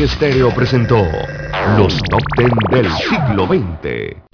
Estéreo presentó los top ten del siglo XX.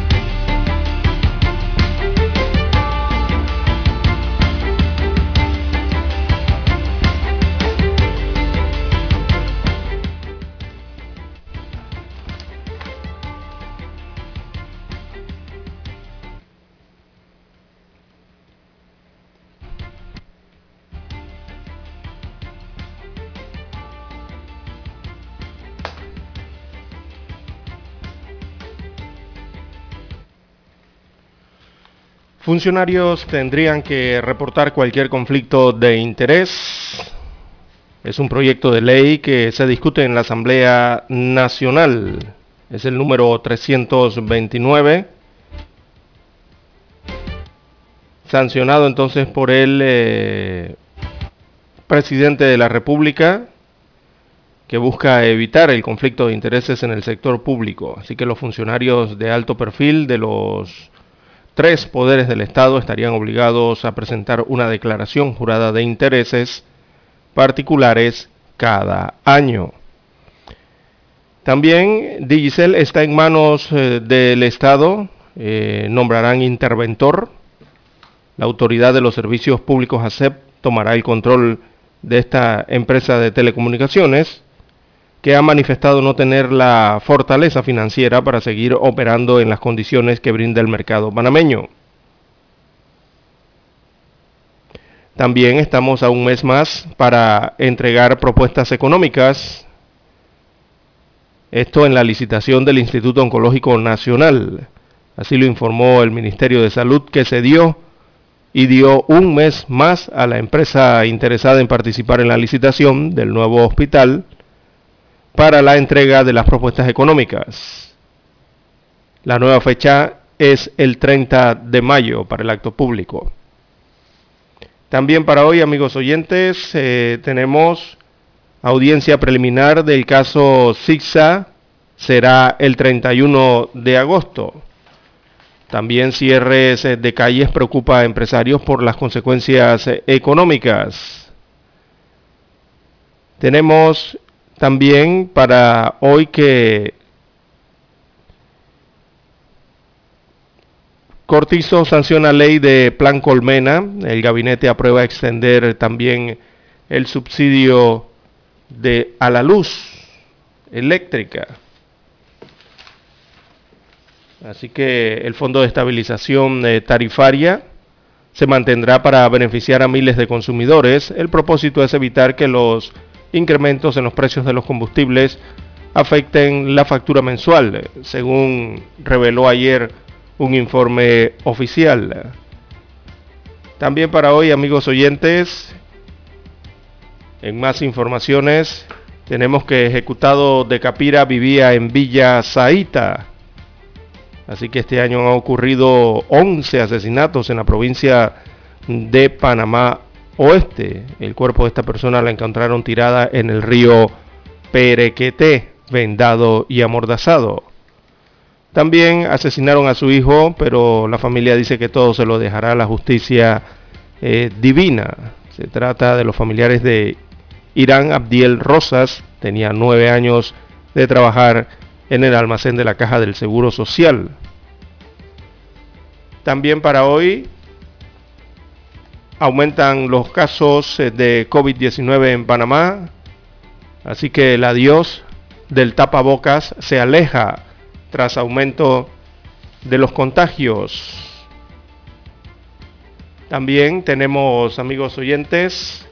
Funcionarios tendrían que reportar cualquier conflicto de interés. Es un proyecto de ley que se discute en la Asamblea Nacional. Es el número 329. Sancionado entonces por el eh, presidente de la República que busca evitar el conflicto de intereses en el sector público. Así que los funcionarios de alto perfil de los tres poderes del Estado estarían obligados a presentar una declaración jurada de intereses particulares cada año. También Digicel está en manos eh, del Estado, eh, nombrarán interventor. La autoridad de los servicios públicos ASEP tomará el control de esta empresa de telecomunicaciones que ha manifestado no tener la fortaleza financiera para seguir operando en las condiciones que brinda el mercado panameño. También estamos a un mes más para entregar propuestas económicas. Esto en la licitación del Instituto Oncológico Nacional. Así lo informó el Ministerio de Salud que se dio y dio un mes más a la empresa interesada en participar en la licitación del nuevo hospital para la entrega de las propuestas económicas. La nueva fecha es el 30 de mayo para el acto público. También para hoy, amigos oyentes, eh, tenemos audiencia preliminar del caso SIGSA, será el 31 de agosto. También cierres de calles preocupa a empresarios por las consecuencias económicas. Tenemos también para hoy que Cortizo sanciona ley de Plan Colmena. El gabinete aprueba extender también el subsidio de a la luz eléctrica. Así que el Fondo de Estabilización eh, Tarifaria se mantendrá para beneficiar a miles de consumidores. El propósito es evitar que los incrementos en los precios de los combustibles afecten la factura mensual, según reveló ayer un informe oficial. También para hoy, amigos oyentes, en más informaciones, tenemos que ejecutado de Capira vivía en Villa Zaita. Así que este año han ocurrido 11 asesinatos en la provincia de Panamá Oeste. El cuerpo de esta persona la encontraron tirada en el río Perequeté, vendado y amordazado. También asesinaron a su hijo, pero la familia dice que todo se lo dejará a la justicia eh, divina. Se trata de los familiares de Irán Abdiel Rosas, tenía nueve años de trabajar en el almacén de la Caja del Seguro Social. También para hoy aumentan los casos eh, de COVID-19 en Panamá, así que el adiós del tapabocas se aleja tras aumento de los contagios. También tenemos, amigos oyentes,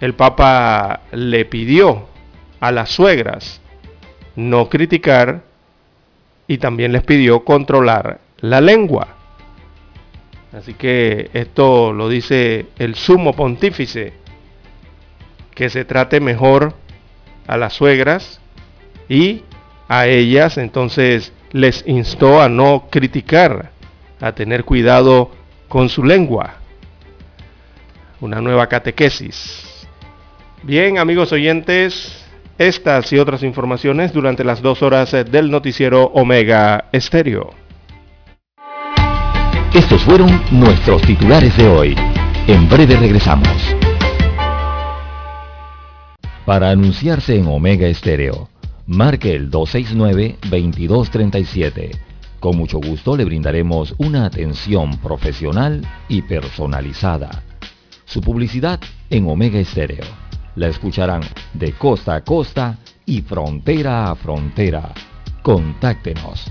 el Papa le pidió a las suegras no criticar y también les pidió controlar la lengua. Así que esto lo dice el sumo pontífice, que se trate mejor a las suegras y a ellas entonces les instó a no criticar, a tener cuidado con su lengua. Una nueva catequesis. Bien, amigos oyentes, estas y otras informaciones durante las dos horas del noticiero Omega Estéreo. Estos fueron nuestros titulares de hoy. En breve regresamos. Para anunciarse en Omega Estéreo, marque el 269-2237. Con mucho gusto le brindaremos una atención profesional y personalizada. Su publicidad en Omega Estéreo la escucharán de costa a costa y frontera a frontera. Contáctenos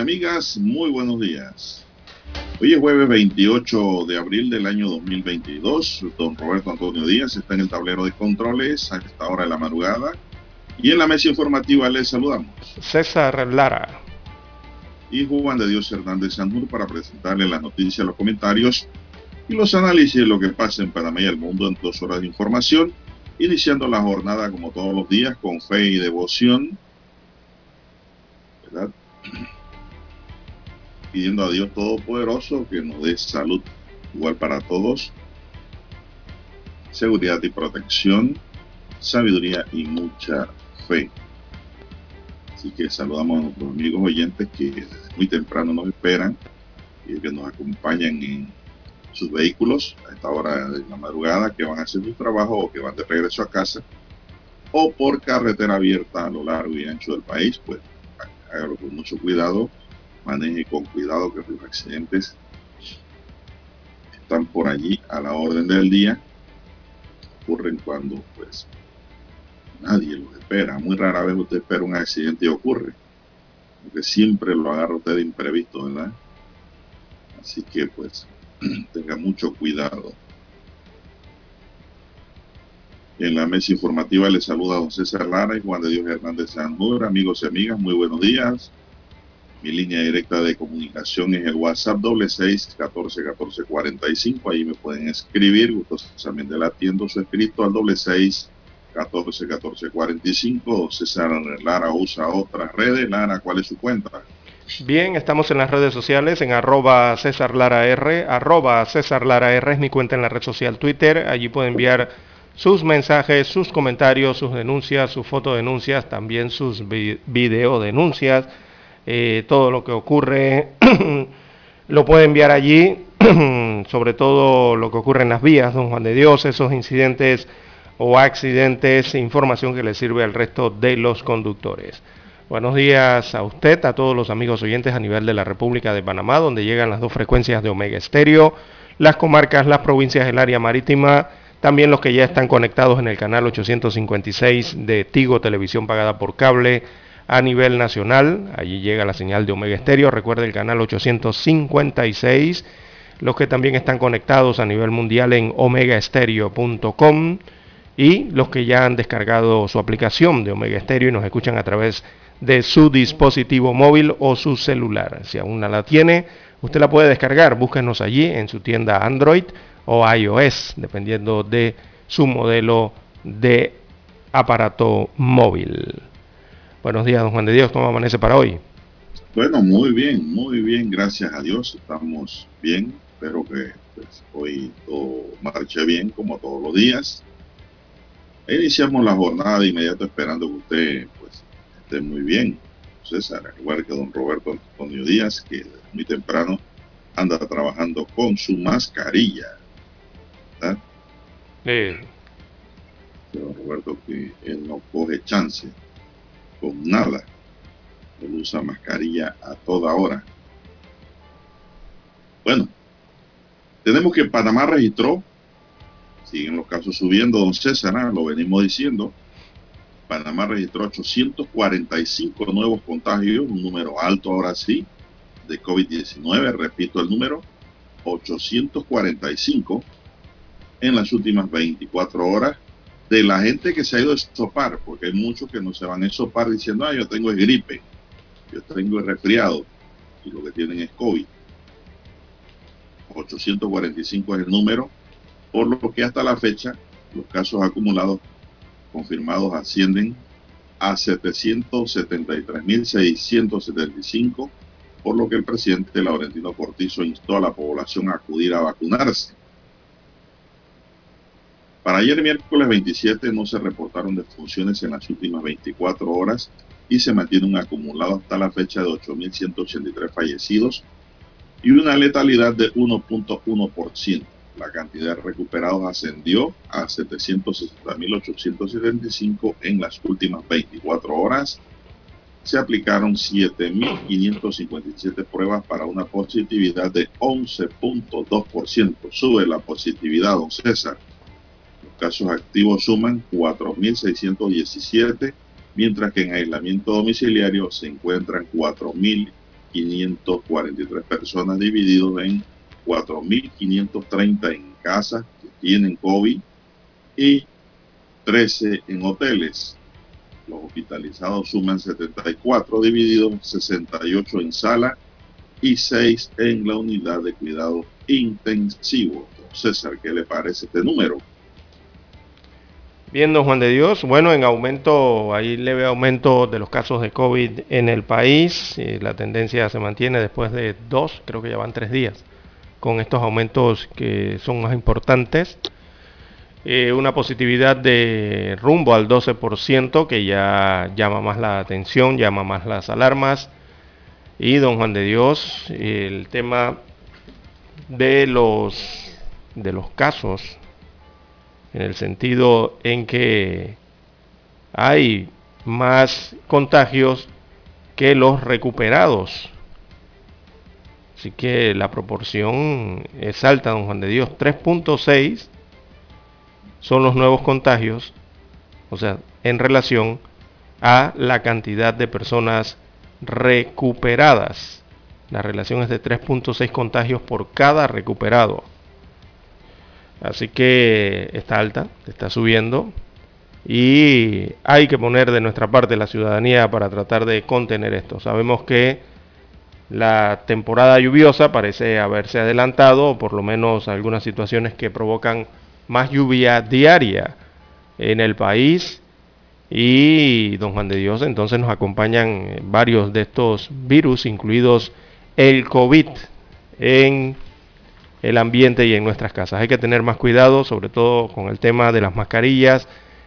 Y amigas, muy buenos días. Hoy es jueves 28 de abril del año 2022. Don Roberto Antonio Díaz está en el tablero de controles a esta hora de la madrugada. Y en la mesa informativa les saludamos. César Lara. Y Juan de Dios Hernández Sanur para presentarle las noticias, los comentarios y los análisis de lo que pasa en Panamá y el mundo en dos horas de información. Iniciando la jornada como todos los días con fe y devoción. ¿Verdad? Pidiendo a Dios Todopoderoso que nos dé salud igual para todos, seguridad y protección, sabiduría y mucha fe. Así que saludamos a nuestros amigos oyentes que muy temprano nos esperan y que nos acompañan en sus vehículos a esta hora de la madrugada, que van a hacer su trabajo o que van de regreso a casa, o por carretera abierta a lo largo y ancho del país, pues hágalo con mucho cuidado maneje con cuidado que los accidentes están por allí a la orden del día. Ocurren cuando pues nadie los espera. Muy rara vez usted espera un accidente y ocurre. Porque siempre lo agarra usted de imprevisto, ¿verdad? Así que pues tenga mucho cuidado. En la mesa informativa le saluda César Lara y Juan de Dios Hernández Sanjur. Amigos y amigas, muy buenos días. Mi línea directa de comunicación es el WhatsApp doble seis catorce catorce cuarenta y cinco. Ahí me pueden escribir. Gustosamente le atiendo su escrito al doble seis catorce catorce cuarenta y cinco. César Lara usa otras redes. Lara, ¿cuál es su cuenta? Bien, estamos en las redes sociales en arroba César Lara R. Arroba César Lara R es mi cuenta en la red social Twitter. Allí puede enviar sus mensajes, sus comentarios, sus denuncias, sus fotodenuncias, también sus videodenuncias. Eh, todo lo que ocurre lo puede enviar allí sobre todo lo que ocurre en las vías, don Juan de Dios, esos incidentes o accidentes, información que le sirve al resto de los conductores. Buenos días a usted, a todos los amigos oyentes a nivel de la República de Panamá, donde llegan las dos frecuencias de Omega Estéreo, las comarcas, las provincias del área marítima, también los que ya están conectados en el canal 856 de Tigo Televisión pagada por cable a nivel nacional. Allí llega la señal de Omega Estéreo. Recuerde el canal 856. Los que también están conectados a nivel mundial en omegaestereo.com y los que ya han descargado su aplicación de Omega Stereo y nos escuchan a través de su dispositivo móvil o su celular. Si aún no la tiene, usted la puede descargar. Búsquenos allí en su tienda Android o iOS, dependiendo de su modelo de aparato móvil. Buenos días, don Juan de Dios, ¿cómo amanece para hoy? Bueno, muy bien, muy bien, gracias a Dios, estamos bien, espero que pues, hoy todo marche bien como todos los días. Iniciamos la jornada de inmediato esperando que usted pues, esté muy bien. César, igual que don Roberto Antonio Díaz, que muy temprano anda trabajando con su mascarilla. ¿verdad? Sí. Don Roberto, que él no coge chance con nada. Él usa mascarilla a toda hora. Bueno, tenemos que Panamá registró Siguen los casos subiendo, don César, ¿ah? lo venimos diciendo. Panamá registró 845 nuevos contagios, un número alto ahora sí, de COVID-19, repito el número, 845 en las últimas 24 horas de la gente que se ha ido a sopar, porque hay muchos que no se van a sopar diciendo, ah, yo tengo gripe, yo tengo resfriado, y lo que tienen es COVID. 845 es el número por lo que hasta la fecha los casos acumulados confirmados ascienden a 773.675, por lo que el presidente Laurentino Cortizo instó a la población a acudir a vacunarse. Para ayer miércoles 27 no se reportaron defunciones en las últimas 24 horas y se mantiene un acumulado hasta la fecha de 8.183 fallecidos y una letalidad de 1.1%. La cantidad de recuperados ascendió a 760.875 en las últimas 24 horas. Se aplicaron 7.557 pruebas para una positividad de 11.2%. Sube la positividad, don César. Casos activos suman 4.617, mientras que en aislamiento domiciliario se encuentran 4.543 personas divididos en 4.530 en casas que tienen COVID y 13 en hoteles. Los hospitalizados suman 74, divididos 68 en sala y 6 en la unidad de cuidado intensivo. César, ¿qué le parece este número? Bien, don Juan de Dios. Bueno, en aumento, ahí leve aumento de los casos de COVID en el país. la tendencia se mantiene después de dos, creo que ya van tres días con estos aumentos que son más importantes. Eh, una positividad de rumbo al 12% que ya llama más la atención, llama más las alarmas. Y don Juan de Dios, el tema de los, de los casos, en el sentido en que hay más contagios que los recuperados. Así que la proporción es alta, don Juan de Dios. 3.6 son los nuevos contagios, o sea, en relación a la cantidad de personas recuperadas. La relación es de 3.6 contagios por cada recuperado. Así que está alta, está subiendo. Y hay que poner de nuestra parte la ciudadanía para tratar de contener esto. Sabemos que la temporada lluviosa parece haberse adelantado, por lo menos algunas situaciones que provocan más lluvia diaria en el país. Y don Juan de Dios, entonces nos acompañan varios de estos virus, incluidos el COVID, en el ambiente y en nuestras casas. Hay que tener más cuidado, sobre todo con el tema de las mascarillas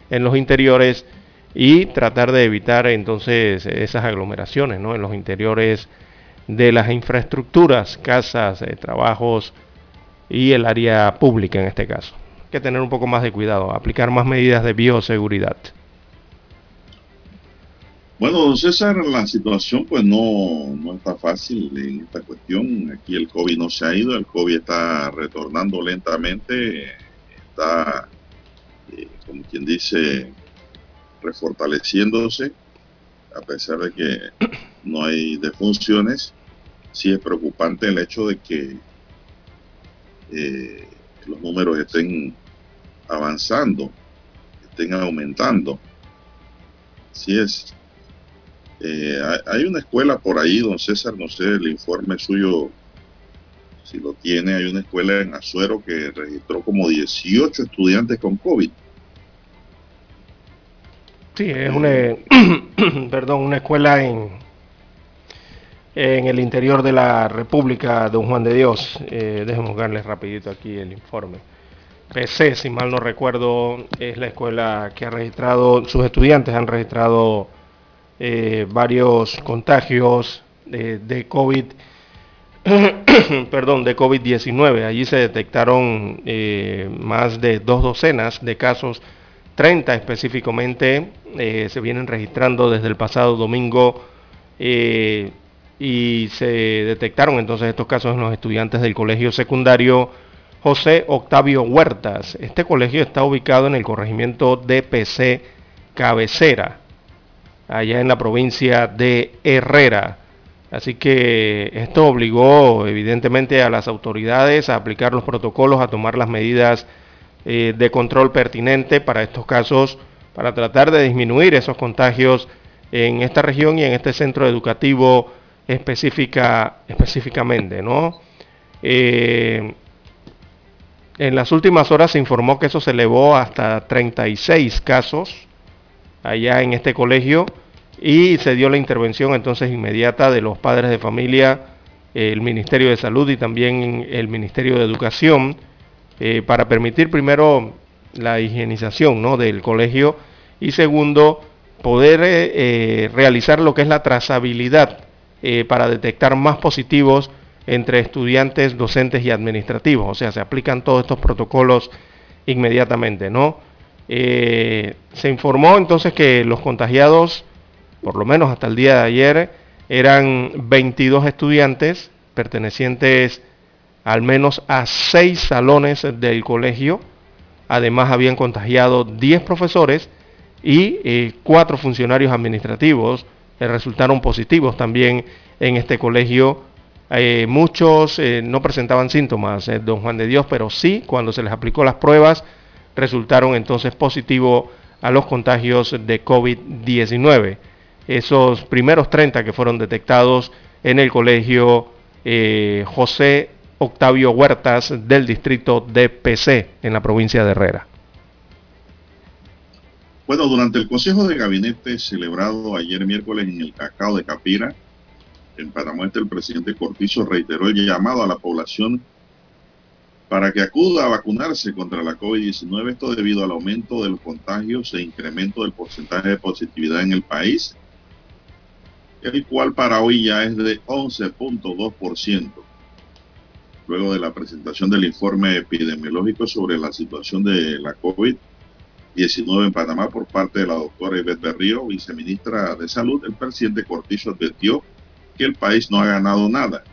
en los interiores y tratar de evitar entonces esas aglomeraciones ¿no? en los interiores de las infraestructuras, casas, eh, trabajos y el área pública en este caso. Hay que tener un poco más de cuidado, aplicar más medidas de bioseguridad. Bueno, don César, la situación pues no, no está fácil en esta cuestión. Aquí el COVID no se ha ido, el COVID está retornando lentamente, está, eh, como quien dice, refortaleciéndose, a pesar de que no hay defunciones. Sí es preocupante el hecho de que eh, los números estén avanzando, estén aumentando. Sí es eh, hay una escuela por ahí, don César, no sé, el informe suyo, si lo tiene, hay una escuela en Azuero que registró como 18 estudiantes con COVID. Sí, es una, perdón, una escuela en, en el interior de la República Don Juan de Dios. Eh, déjenme buscarles rapidito aquí el informe. PC, si mal no recuerdo, es la escuela que ha registrado, sus estudiantes han registrado eh, varios contagios de, COVID, perdón, de COVID-19. Allí se detectaron eh, más de dos docenas de casos, 30 específicamente eh, se vienen registrando desde el pasado domingo y se detectaron entonces estos casos en los estudiantes del colegio secundario José Octavio Huertas. Este colegio está ubicado en el corregimiento DPC Cabecera allá en la provincia de Herrera. Así que esto obligó evidentemente a las autoridades a aplicar los protocolos, a tomar las medidas eh, de control pertinente para estos casos, para tratar de disminuir esos contagios en esta región y en este centro educativo específica, específicamente. ¿no? Eh, en las últimas horas se informó que eso se elevó hasta 36 casos allá en este colegio y se dio la intervención entonces inmediata de los padres de familia, el Ministerio de Salud y también el Ministerio de Educación eh, para permitir primero la higienización ¿no? del colegio y segundo poder eh, eh, realizar lo que es la trazabilidad para detectar más positivos entre estudiantes, docentes y administrativos. O sea, se aplican todos estos protocolos inmediatamente, ¿no? Se informó entonces que los contagiados, por lo menos hasta el día de ayer, eran 22 estudiantes pertenecientes al menos a seis salones del colegio. Además habían contagiado 10 profesores y eh, cuatro funcionarios administrativos resultaron positivos también en este colegio. Eh, muchos no presentaban síntomas, don Juan de Dios, pero sí, cuando se les aplicó las pruebas, resultaron entonces positivos a los contagios de COVID-19. Esos primeros 30 que fueron detectados en el colegio eh, José Octavio Huertas del distrito de PC en la provincia de Herrera. Bueno, durante el Consejo de Gabinete celebrado ayer miércoles en el Cacao de Capira, en Panamá, el presidente Cortizo reiteró el llamado a la población para que acuda a vacunarse contra la COVID-19, esto debido al aumento de los contagios e incremento del porcentaje de positividad en el país, el cual para hoy ya es de 11.2%. Luego de la presentación del informe epidemiológico sobre la situación de la COVID-19 en Panamá por parte de la doctora Ivette Berrío, viceministra de Salud, el presidente Cortizo advirtió que el país no ha ganado nada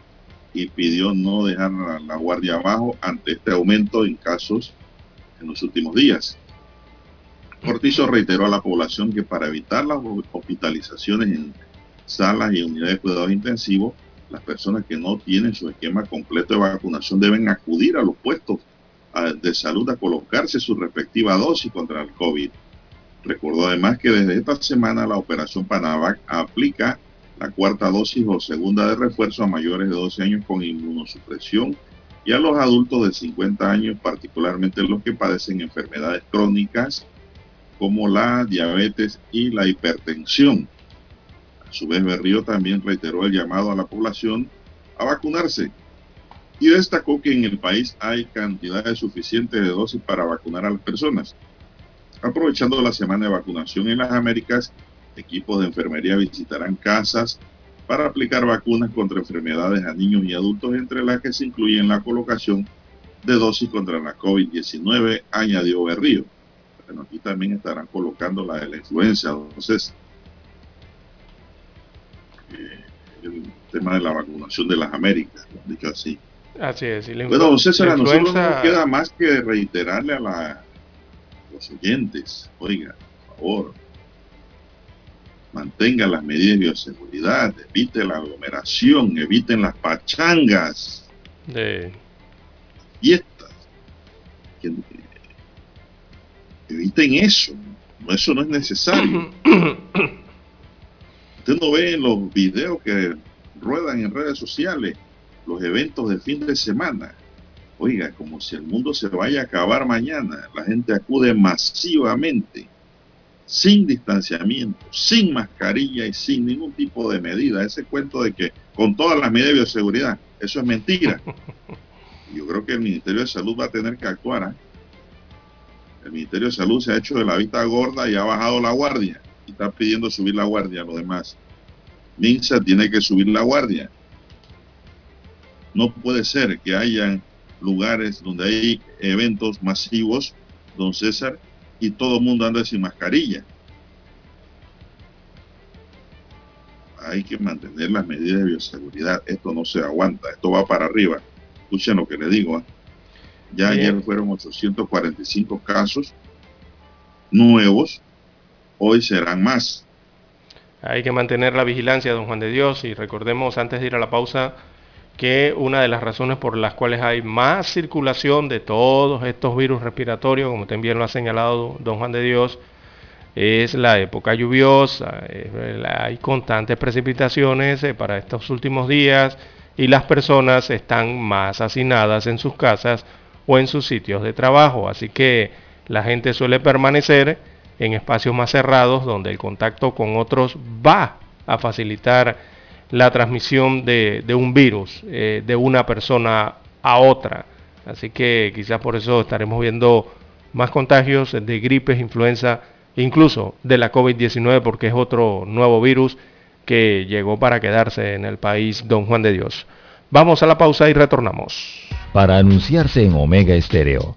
y pidió no dejar la guardia abajo ante este aumento en casos en los últimos días. Cortizo reiteró a la población que para evitar las hospitalizaciones en salas y unidades de cuidados intensivos, las personas que no tienen su esquema completo de vacunación deben acudir a los puestos de salud a colocarse su respectiva dosis contra el COVID. Recordó además que desde esta semana la operación Panavac aplica la cuarta dosis o segunda de refuerzo a mayores de 12 años con inmunosupresión y a los adultos de 50 años, particularmente los que padecen enfermedades crónicas como la diabetes y la hipertensión. A su vez, Berrío también reiteró el llamado a la población a vacunarse y destacó que en el país hay cantidades suficientes de dosis para vacunar a las personas. Aprovechando la semana de vacunación en las Américas, Equipos de enfermería visitarán casas para aplicar vacunas contra enfermedades a niños y adultos, entre las que se incluyen la colocación de dosis contra la COVID-19, añadió Berrío. Bueno, aquí también estarán colocando la de la influenza, entonces el tema de la vacunación de las Américas, dicho así. Así es. Y bueno, César, a nosotros no nos queda más que reiterarle a, la, los oyentes, oiga, por favor, mantengan las medidas de bioseguridad, evite la aglomeración, eviten las pachangas, de fiestas, que, eviten eso, eso no es necesario. Usted no ve en los videos que ruedan en redes sociales los eventos del fin de semana. Oiga, como si el mundo se vaya a acabar mañana. La gente acude masivamente, sin distanciamiento, sin mascarilla y sin ningún tipo de medida. Ese cuento de que con todas las medidas de bioseguridad, eso es mentira. Yo creo que el Ministerio de Salud va a tener que actuar. ¿eh? El Ministerio de Salud se ha hecho de la vista gorda y ha bajado la guardia. Está pidiendo subir la guardia a los demás. MINSA tiene que subir la guardia. No puede ser que hayan lugares donde hay eventos masivos, don César, y todo el mundo anda sin mascarilla. Hay que mantener las medidas de bioseguridad. Esto no se aguanta, esto va para arriba. Escuchen lo que le digo. ¿eh? Ya Bien. ayer fueron 845 casos nuevos, hoy serán más. Hay que mantener la vigilancia, don Juan de Dios, y recordemos antes de ir a la pausa que una de las razones por las cuales hay más circulación de todos estos virus respiratorios, como también lo ha señalado don Juan de Dios, es la época lluviosa, hay constantes precipitaciones eh, para estos últimos días y las personas están más hacinadas en sus casas o en sus sitios de trabajo, así que la gente suele permanecer en espacios más cerrados donde el contacto con otros va a facilitar la transmisión de, un virus eh, de una persona a otra. Así que quizás por eso estaremos viendo más contagios de gripes, influenza, incluso de la COVID-19 porque es otro nuevo virus que llegó para quedarse en el país, don Juan de Dios. Vamos a la pausa y retornamos. Para anunciarse en Omega Estéreo,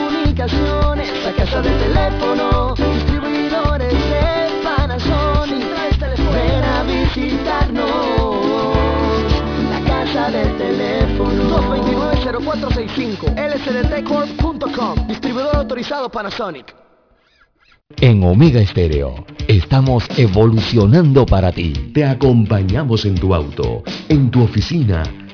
La casa del teléfono, distribuidores de Panasonic. Ven a visitarnos. La casa del teléfono. 229-0465. lsdtcorp.com. Distribuidor autorizado Panasonic. En Omega Estéreo estamos evolucionando para ti. Te acompañamos en tu auto, en tu oficina,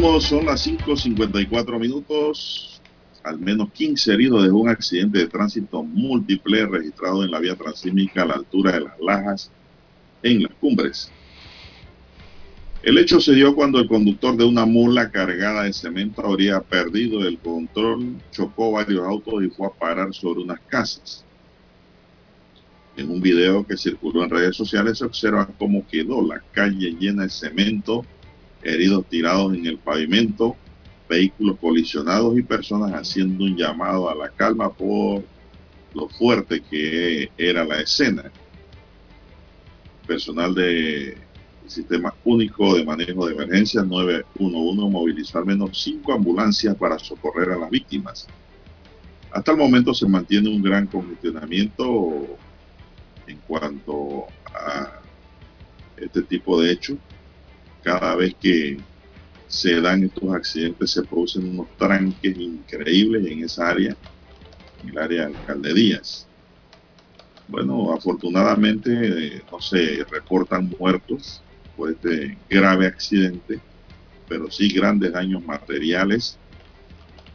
Bien, seguimos, son las 5.54 minutos. Al menos 15 heridos de un accidente de tránsito múltiple registrado en la vía transísmica a la altura de las Lajas en las cumbres. El hecho se dio cuando el conductor de una mula cargada de cemento habría perdido el control, chocó varios autos y fue a parar sobre unas casas. En un video que circuló en redes sociales se observa cómo quedó la calle llena de cemento, heridos tirados en el pavimento, vehículos colisionados y personas haciendo un llamado a la calma por lo fuerte que era la escena. Personal de Sistema Único de Manejo de Emergencias 911 movilizó al menos cinco ambulancias para socorrer a las víctimas. Hasta el momento se mantiene un gran congestionamiento en cuanto a este tipo de hechos. Cada vez que se dan estos accidentes se producen unos tranques increíbles en esa área, en el área de alcalde Díaz. Bueno, afortunadamente no se reportan muertos por este grave accidente, pero sí grandes daños materiales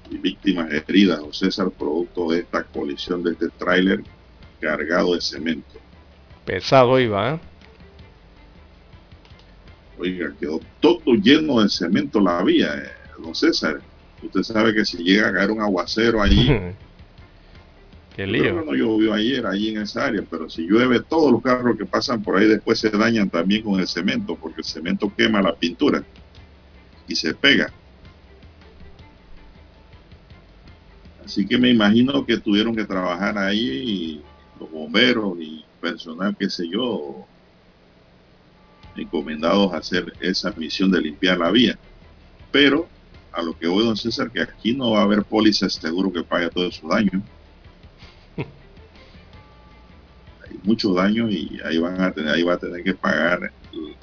y víctimas heridas, o César, producto de esta colisión de este tráiler cargado de cemento. Pesado iba, ¿eh? Oiga, quedó todo lleno de cemento la vía, eh, don César. Usted sabe que si llega a caer un aguacero allí, Qué lío. no llovió ayer ahí en esa área, pero si llueve, todos los carros que pasan por ahí después se dañan también con el cemento, porque el cemento quema la pintura y se pega. Así que me imagino que tuvieron que trabajar ahí los bomberos y personal, qué sé yo, encomendados a hacer esa misión de limpiar la vía. Pero a lo que voy, don César, que aquí no va a haber póliza seguro que pague todo su daño. Hay muchos daños y ahí van a tener, ahí va a tener que pagar el,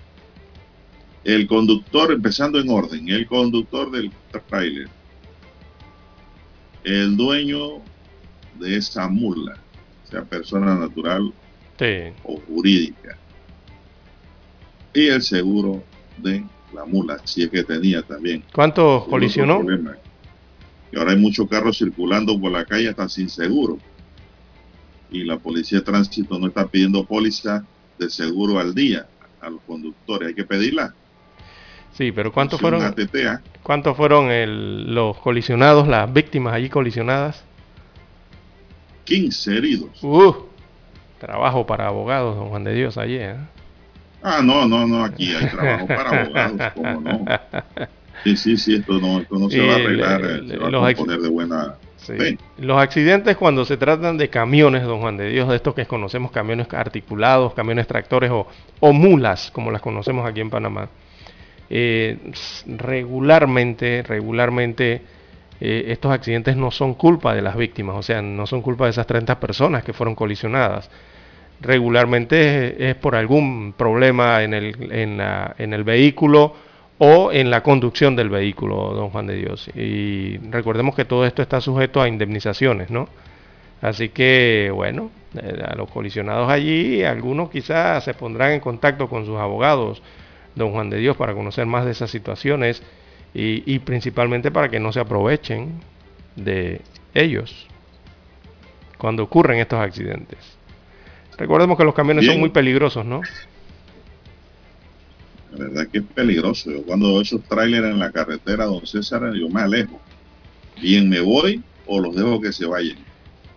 el conductor, empezando en orden, el conductor del trailer, el dueño de esa mula, sea persona natural Sí. o jurídica, y el seguro de la mula, si es que tenía también. ¿Cuánto Otro colisionó? Y ahora hay muchos carros circulando por la calle hasta sin seguro. Y la policía de tránsito no está pidiendo póliza de seguro al día a los conductores. Hay que pedirla. Sí, pero ¿cuántos fueron, cuántos fueron el- los colisionados, las víctimas allí colisionadas? 15 heridos. Uh, trabajo para abogados, don Juan de Dios, allí. ¿eh? Ah, no, no, no, aquí hay trabajo para abogados, ¿cómo no? Sí, sí, sí, esto no, esto no se va a arreglar, eh, se va a los componer de buena Sí. Los accidentes cuando se tratan de camiones, don Juan de Dios, de estos que conocemos camiones articulados, camiones tractores o, o mulas, como las conocemos aquí en Panamá, eh, regularmente, regularmente eh, estos accidentes no son culpa de las víctimas, o sea, no son culpa de esas 30 personas que fueron colisionadas. Regularmente es, por algún problema en el, en, la- en el vehículo o en la conducción del vehículo, don Juan de Dios. Y recordemos que todo esto está sujeto a indemnizaciones, ¿no? Así que, bueno, eh, a los colisionados allí, algunos quizás se pondrán en contacto con sus abogados, don Juan de Dios, para conocer más de esas situaciones y principalmente para que no se aprovechen de ellos cuando ocurren estos accidentes. Recordemos que los camiones Bien. son muy peligrosos, ¿no? La verdad que es peligroso. Yo cuando veo esos trailers en la carretera, don César, yo me alejo. Bien me voy o los dejo que se vayan.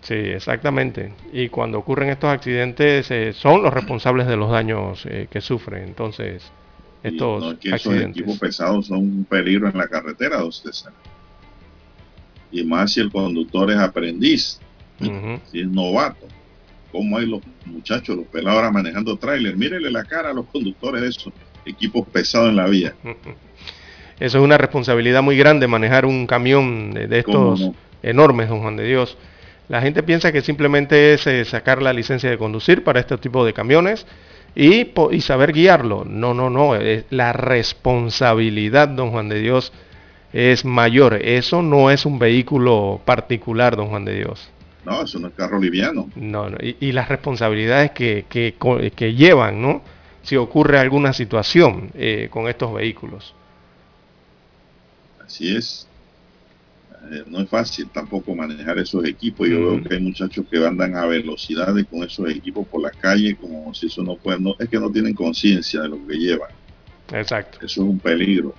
Sí, exactamente. Y cuando ocurren estos accidentes eh, son los responsables de los daños eh, que sufren. Entonces, estos no es que esos accidentes. equipos pesados son un peligro en la carretera, don César. Y más si el conductor es aprendiz, si es novato. Como hay los muchachos, los pelados ahora manejando tráiler. Mírenle la cara a los conductores de esos equipos pesados en la vía. Eso es una responsabilidad muy grande manejar un camión de, de ¿Cómo estos no? enormes, don Juan de Dios. La gente piensa que simplemente es eh, sacar la licencia de conducir para este tipo de camiones y, saber guiarlo. No, no, no. es la responsabilidad, don Juan de Dios, es mayor. Eso no es un vehículo particular, don Juan de Dios. No, eso no es carro liviano. No, no, Y, y las responsabilidades que, que llevan, ¿no? Si ocurre alguna situación eh, con estos vehículos. Así es. Eh, no es fácil tampoco manejar esos equipos. Yo veo que hay muchachos que andan a velocidades con esos equipos por la calle, como si eso no fuera. No, es que no tienen conciencia de lo que llevan. Exacto. Eso es un peligro.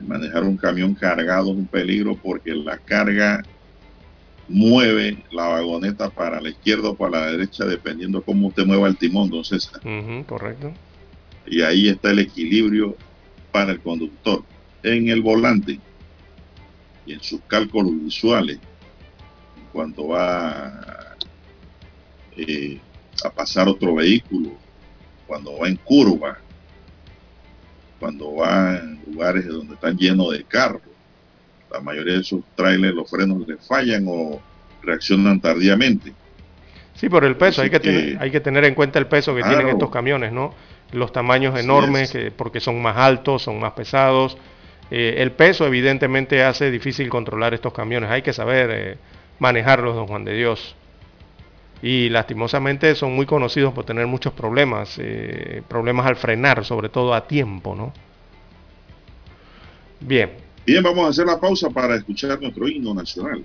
Manejar un camión cargado es un peligro porque la carga mueve la vagoneta para la izquierda o para la derecha dependiendo cómo usted mueva el timón, entonces. correcto. Y ahí está el equilibrio para el conductor. En el volante y en sus cálculos visuales, cuando va eh, a pasar otro vehículo, cuando va en curva, cuando va en lugares donde están llenos de carros. La mayoría de esos trailers, los frenos le fallan o reaccionan tardíamente. Sí, por el peso, hay que, tener, hay que tener en cuenta el peso que tienen estos camiones, ¿no? Los tamaños enormes, que, porque son más altos, son más pesados. Eh, el peso evidentemente hace difícil controlar estos camiones, hay que saber eh, manejarlos, don Juan de Dios. Y lastimosamente son muy conocidos por tener muchos problemas, eh, problemas al frenar, sobre todo a tiempo, ¿no? Bien. Bien, vamos a hacer la pausa para escuchar nuestro himno nacional.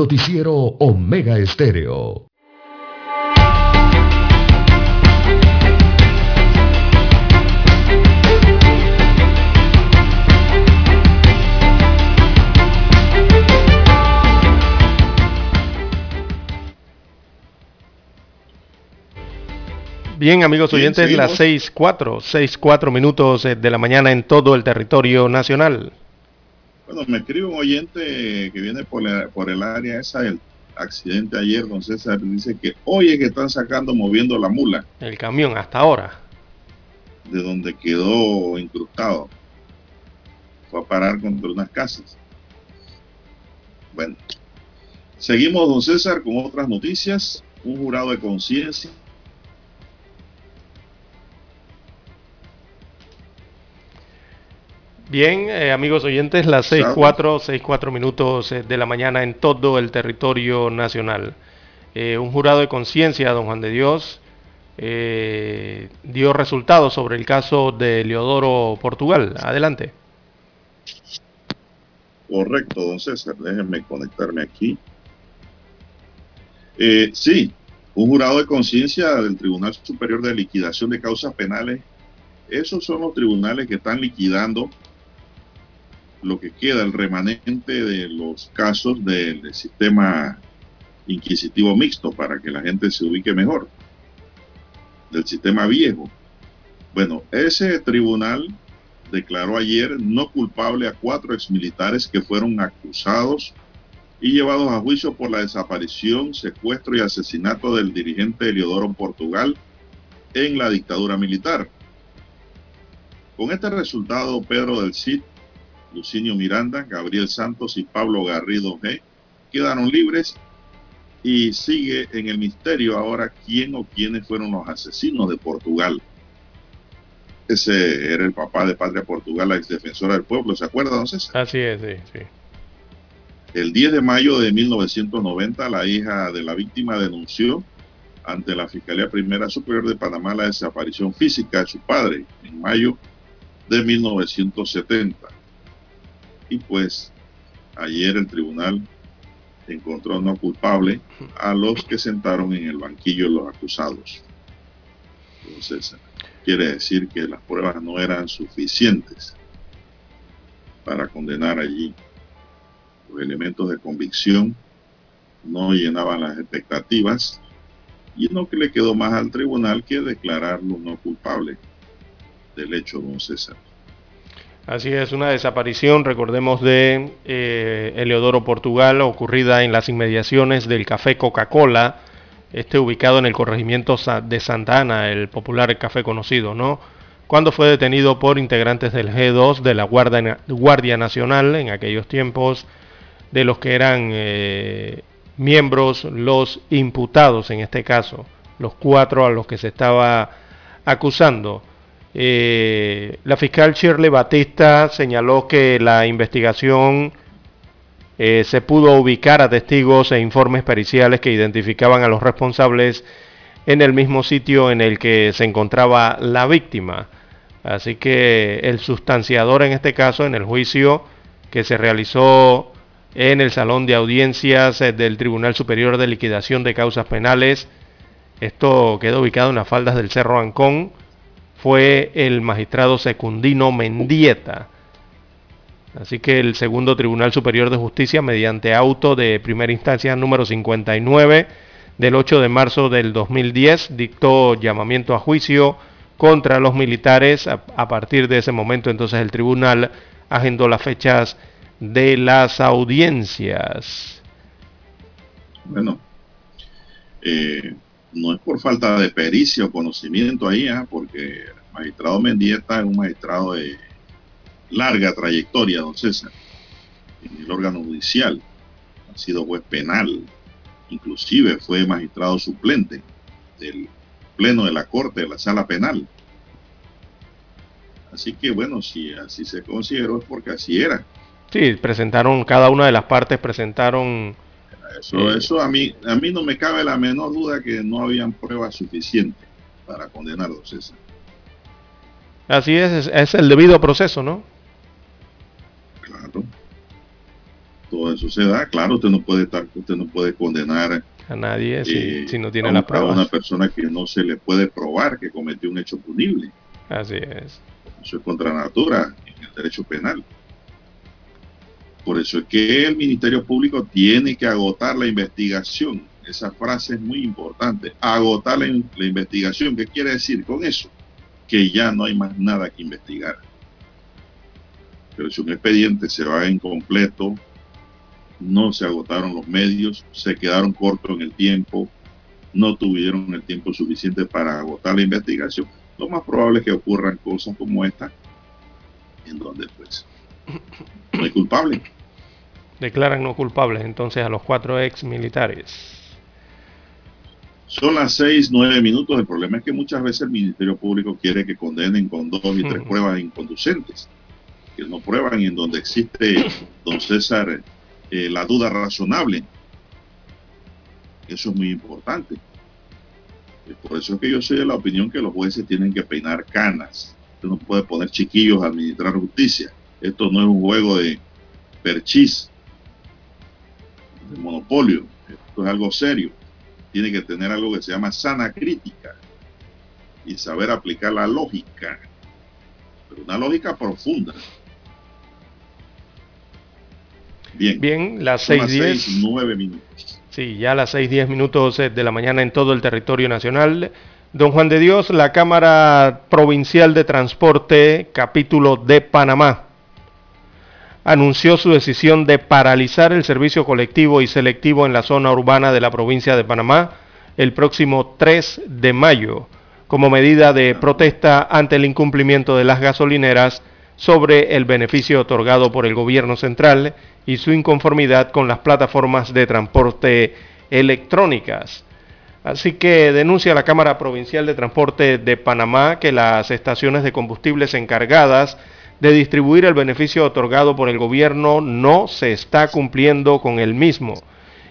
Noticiero Omega Estéreo. Bien, amigos oyentes, las 6.4, 6.4 minutos de la mañana en todo el territorio nacional. Bueno, me escribe un oyente que viene por, el área esa del accidente ayer, don César, dice que hoy es que están sacando, moviendo la mula. El camión, hasta ahora. De donde quedó incrustado. Fue a parar contra unas casas. Bueno, Seguimos, don César, con otras noticias. Un jurado de conciencia Bien, eh, amigos oyentes, las 6, 4, 6, 4 minutos eh, de la mañana en todo el territorio nacional. Eh, un jurado de conciencia, don Juan de Dios, dio resultados sobre el caso de Leodoro Portugal. Adelante. Correcto, don César. Déjenme conectarme aquí. sí, un jurado de conciencia del Tribunal Superior de Liquidación de Causas Penales. Esos son los tribunales que están liquidando lo que queda, el remanente de los casos del sistema inquisitivo mixto para que la gente se ubique mejor, del sistema viejo. Bueno, ese tribunal declaró ayer no culpable a cuatro exmilitares que fueron acusados y llevados a juicio por la desaparición, secuestro y asesinato del dirigente Eliodoro Portugal en la dictadura militar. Con este resultado, Pedro del Cid Lucinio Miranda, Gabriel Santos y Pablo Garrido G. quedaron libres y sigue en el misterio ahora quién o quiénes fueron los asesinos de Portugal. Ese era el papá de Patria Portugal, la exdefensora del pueblo, ¿se acuerda, don César? Así es, sí, sí. El 10 de mayo de 1990, la hija de la víctima denunció ante la Fiscalía Primera Superior de Panamá la desaparición física de su padre en mayo de 1970 y pues ayer el tribunal encontró no culpable a los que sentaron en el banquillo los acusados. Quiere decir que las pruebas no eran suficientes para condenar allí. Los elementos de convicción no llenaban las expectativas y no le quedó más al tribunal que declararlo no culpable del hecho, don César. Así es, una desaparición, recordemos, de eh, Eleodoro Portugal, ocurrida en las inmediaciones del café Coca-Cola, este ubicado en el corregimiento de Santa Ana, el popular café conocido, ¿no? Cuando fue detenido por integrantes del G2 de la Guardia, Nacional en aquellos tiempos, de los que eran eh, miembros los imputados en este caso, los cuatro a los que se estaba acusando. Eh, la fiscal Shirley Batista señaló que la investigación eh, se pudo ubicar a testigos e informes periciales que identificaban a los responsables en el mismo sitio en el que se encontraba la víctima. Así que el sustanciador en este caso, en el juicio que se realizó en el Salón de Audiencias eh, del Tribunal Superior de Liquidación de Causas Penales, esto quedó ubicado en las faldas del Cerro Ancón, fue el magistrado secundino Mendieta. Así que el segundo Tribunal Superior de Justicia, mediante auto de primera instancia número 59 del 8 de marzo del 2010, dictó llamamiento a juicio contra los militares. A, partir de ese momento, entonces, el tribunal agendó las fechas de las audiencias. Bueno, eh, no es por falta de pericia o conocimiento ahí, ¿ah? porque el magistrado Mendieta es un magistrado de larga trayectoria, don César, en el órgano judicial. Ha sido juez penal, inclusive fue magistrado suplente del pleno de la corte de la sala penal. Así que bueno, si así se consideró es porque así era. Sí, presentaron, cada una de las partes presentaron eso, eso a mí, a mí no me cabe la menor duda que no habían pruebas suficientes para condenarlo, César. Así es, es, el debido proceso, ¿no? Claro. Todo eso se da, claro, usted no puede estar, usted no puede condenar a nadie si, eh, no tiene la prueba. A una persona que no se le puede probar que cometió un hecho punible. Así es. Eso es contra natura en el derecho penal. Por eso es que el Ministerio Público tiene que agotar la investigación. Esa frase es muy importante. Agotar la, investigación. ¿Qué quiere decir con eso? Que ya no hay más nada que investigar. Pero si un expediente se va incompleto, no se agotaron los medios, se quedaron cortos en el tiempo, no tuvieron el tiempo suficiente para agotar la investigación, lo más probable es que ocurran cosas como esta, en donde pues no hay culpable. Declaran no culpables entonces a los cuatro ex militares. Son las seis, nueve minutos. El problema es que muchas veces el Ministerio Público quiere que condenen con dos y tres pruebas inconducentes, que no prueban y en donde existe, don César, eh, la duda razonable. Eso es muy importante. Por eso es que yo soy de la opinión que los jueces tienen que peinar canas. Usted no puede poner chiquillos a administrar justicia. Esto no es un juego de perchís, de monopolio. Esto es algo serio tiene que tener algo que se llama sana crítica y saber aplicar la lógica, pero una lógica profunda. Bien, Bien las 6.10. nueve minutos. Sí, ya las 6.10 minutos de la mañana en todo el territorio nacional. Don Juan de Dios, la Cámara Provincial de Transporte, capítulo de Panamá anunció su decisión de paralizar el servicio colectivo y selectivo en la zona urbana de la provincia de Panamá el próximo 3 de mayo, como medida de protesta ante el incumplimiento de las gasolineras sobre el beneficio otorgado por el gobierno central y su inconformidad con las plataformas de transporte electrónicas. Así que denuncia la Cámara Provincial de Transporte de Panamá que las estaciones de combustibles encargadas de distribuir el beneficio otorgado por el gobierno no se está cumpliendo con el mismo.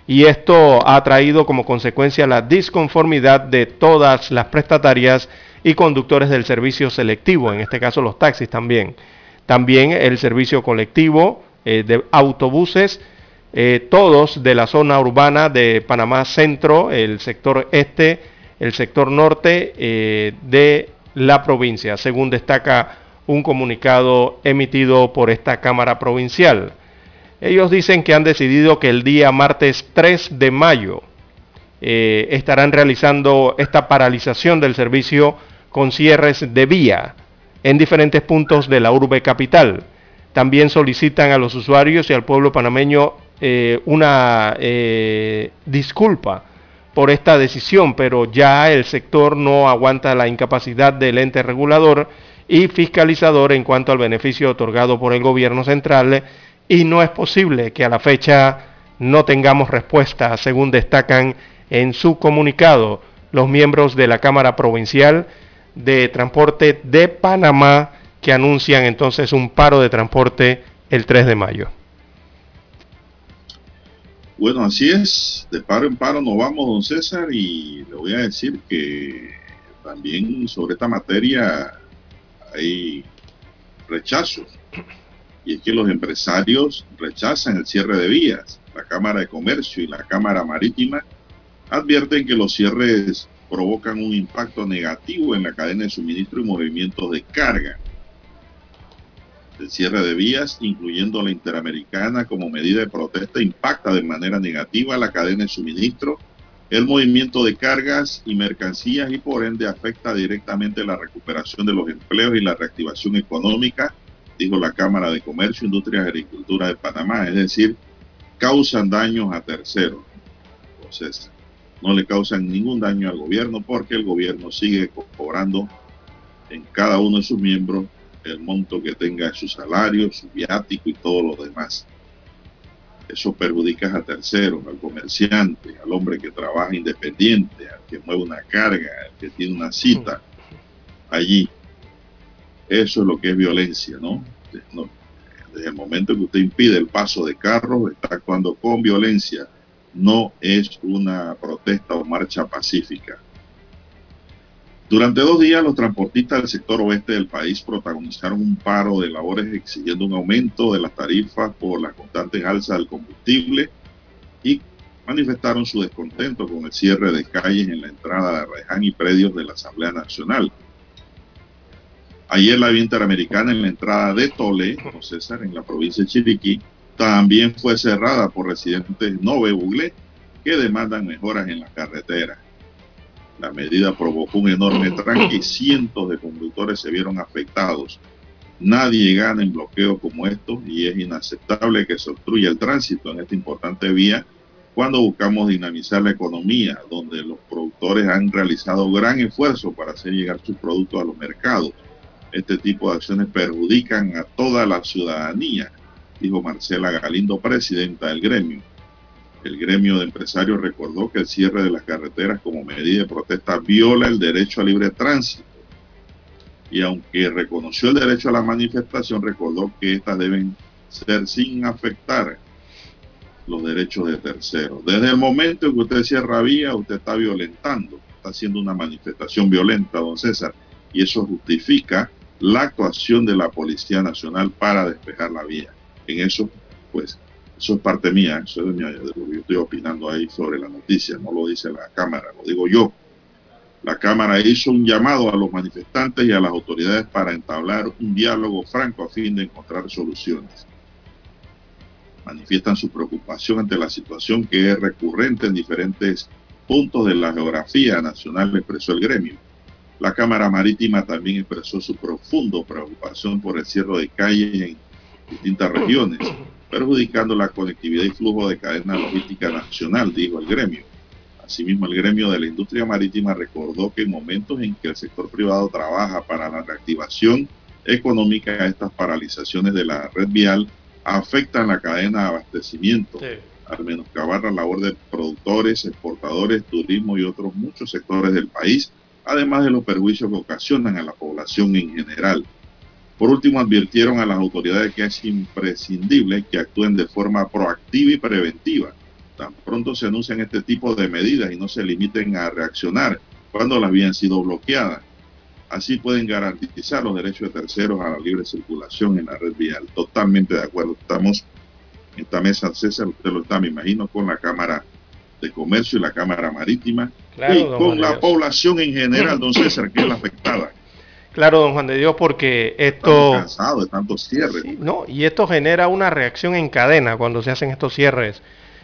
Y esto ha traído como consecuencia la disconformidad de todas las prestatarias y conductores del servicio selectivo, en este caso los taxis también. También el servicio colectivo eh, de autobuses, eh, todos de la zona urbana de Panamá Centro, el sector este, el sector norte eh, de la provincia, según destaca un comunicado emitido por esta Cámara Provincial. Ellos dicen que han decidido que el día martes 3 de mayo eh, estarán realizando esta paralización del servicio con cierres de vía en diferentes puntos de la urbe capital. También solicitan a los usuarios y al pueblo panameño eh, una eh, disculpa por esta decisión, pero ya el sector no aguanta la incapacidad del ente regulador y fiscalizador en cuanto al beneficio otorgado por el gobierno central y no es posible que a la fecha no tengamos respuesta, según destacan en su comunicado los miembros de la Cámara Provincial de Transporte de Panamá que anuncian entonces un paro de transporte el 3 de mayo. Bueno, así es, de paro en paro nos vamos, don César, y le voy a decir que también sobre esta materia hay rechazos. Y es que los empresarios rechazan el cierre de vías. La Cámara de Comercio y la Cámara Marítima advierten que los cierres provocan un impacto negativo en la cadena de suministro y movimientos de carga. El cierre de vías, incluyendo la interamericana como medida de protesta, impacta de manera negativa la cadena de suministro el movimiento de cargas y mercancías y por ende afecta directamente la recuperación de los empleos y la reactivación económica, dijo la Cámara de Comercio, Industria y Agricultura de Panamá, es decir, causan daños a terceros. Entonces, no le causan ningún daño al gobierno porque el gobierno sigue cobrando en cada uno de sus miembros el monto que tenga su salario, su viático y todo lo demás. Eso perjudica a terceros, al comerciante, al hombre que trabaja independiente, al que mueve una carga, al que tiene una cita allí. Eso es lo que es violencia, ¿no? Desde el momento que usted impide el paso de carros, está actuando con violencia. No es una protesta o marcha pacífica. Durante dos días, los transportistas del sector oeste del país protagonizaron un paro de labores exigiendo un aumento de las tarifas por las constantes alzas del combustible y manifestaron su descontento con el cierre de calles en la entrada de Reján y predios de la Asamblea Nacional. Ayer la vía interamericana en la entrada de Tole, César, en la provincia de Chiriquí, también fue cerrada por residentes Nove Buglé que demandan mejoras en la carretera. La medida provocó un enorme tranque y cientos de conductores se vieron afectados. Nadie gana en bloqueos como estos y es inaceptable que se obstruya el tránsito en esta importante vía cuando buscamos dinamizar la economía, donde los productores han realizado gran esfuerzo para hacer llegar sus productos a los mercados. Este tipo de acciones perjudican a toda la ciudadanía dijo Marcela Galindo, presidenta del gremio. El gremio de empresarios recordó que el cierre de las carreteras como medida de protesta viola el derecho a libre tránsito. Y aunque reconoció el derecho a la manifestación, recordó que éstas deben ser sin afectar los derechos de terceros. Desde el momento en que usted cierra vía, usted está violentando, está haciendo una manifestación violenta, don César, y eso justifica la actuación de la Policía Nacional para despejar la vía. En eso, pues, eso es parte mía, eso es de, lo que yo estoy opinando ahí sobre la noticia, no lo dice la Cámara, lo digo yo. La Cámara hizo un llamado a los manifestantes y a las autoridades para entablar un diálogo franco a fin de encontrar soluciones manifiestan su preocupación ante la situación que es recurrente en diferentes puntos de la geografía nacional, expresó el gremio. La Cámara Marítima también expresó su profundo preocupación por el cierre de calles en distintas regiones, perjudicando la conectividad y flujo de cadena logística nacional, dijo el gremio. Asimismo, el gremio de la industria marítima recordó que en momentos en que el sector privado trabaja para la reactivación económica, estas paralizaciones de la red vial afectan la cadena de abastecimiento, al menoscabar la labor de productores, exportadores, turismo y otros muchos sectores del país, además de los perjuicios que ocasionan a la población en general. Por último, advirtieron a las autoridades que es imprescindible que actúen de forma proactiva y preventiva. Tan pronto se anuncian este tipo de medidas y no se limiten a reaccionar cuando las habían sido bloqueadas. Así pueden garantizar los derechos de terceros a la libre circulación en la red vial. Totalmente de acuerdo. Estamos en esta mesa, César, usted lo está, me imagino, con la Cámara de Comercio y la Cámara Marítima y con la población en general, don César, que es la afectada. Claro, don Juan de Dios, porque esto... de tantos cierres. no, y esto genera una reacción en cadena cuando se hacen estos cierres,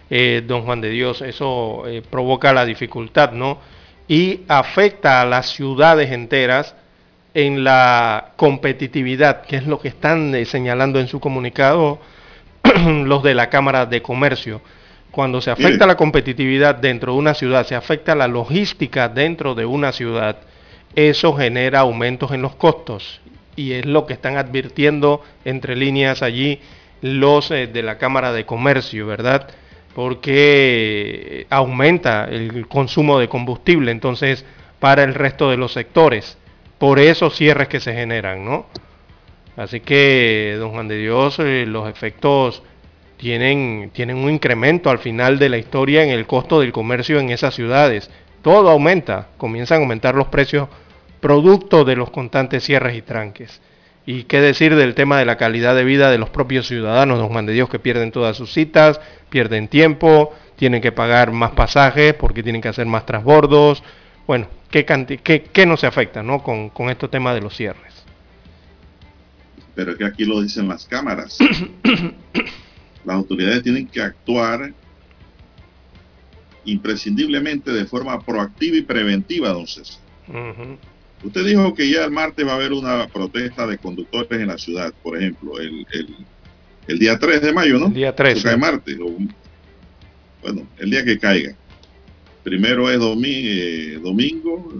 eh, don Juan de Dios. Eso eh, provoca la dificultad, ¿no? y afecta a las ciudades enteras en la competitividad, que es lo que están eh, señalando en su comunicado los de la Cámara de Comercio. Cuando se afecta la competitividad dentro de una ciudad, se afecta la logística dentro de una ciudad, eso genera aumentos en los costos. Y es lo que están advirtiendo entre líneas allí los eh, de la Cámara de Comercio, ¿verdad? porque aumenta el consumo de combustible, entonces, para el resto de los sectores, por esos cierres que se generan, ¿no? Así que, don Juan de Dios, eh, los efectos tienen, tienen un incremento al final de la historia en el costo del comercio en esas ciudades. Todo aumenta, comienzan a aumentar los precios producto de los constantes cierres y tranques. Y qué decir del tema de la calidad de vida de los propios ciudadanos, don Juan de Dios, que pierden todas sus citas, pierden tiempo, tienen que pagar más pasajes porque tienen que hacer más transbordos. Bueno, ¿qué, qué, no se afecta ¿no? Con, con estos temas de los cierres? Pero que aquí lo dicen las cámaras. las autoridades tienen que actuar imprescindiblemente de forma proactiva y preventiva, don César. Usted dijo que ya el martes va a haber una protesta de conductores en la ciudad, por ejemplo, el, el, día 3 de mayo, ¿no? El día 3. Cae martes. bueno, el día que caiga. Primero es eh, domingo,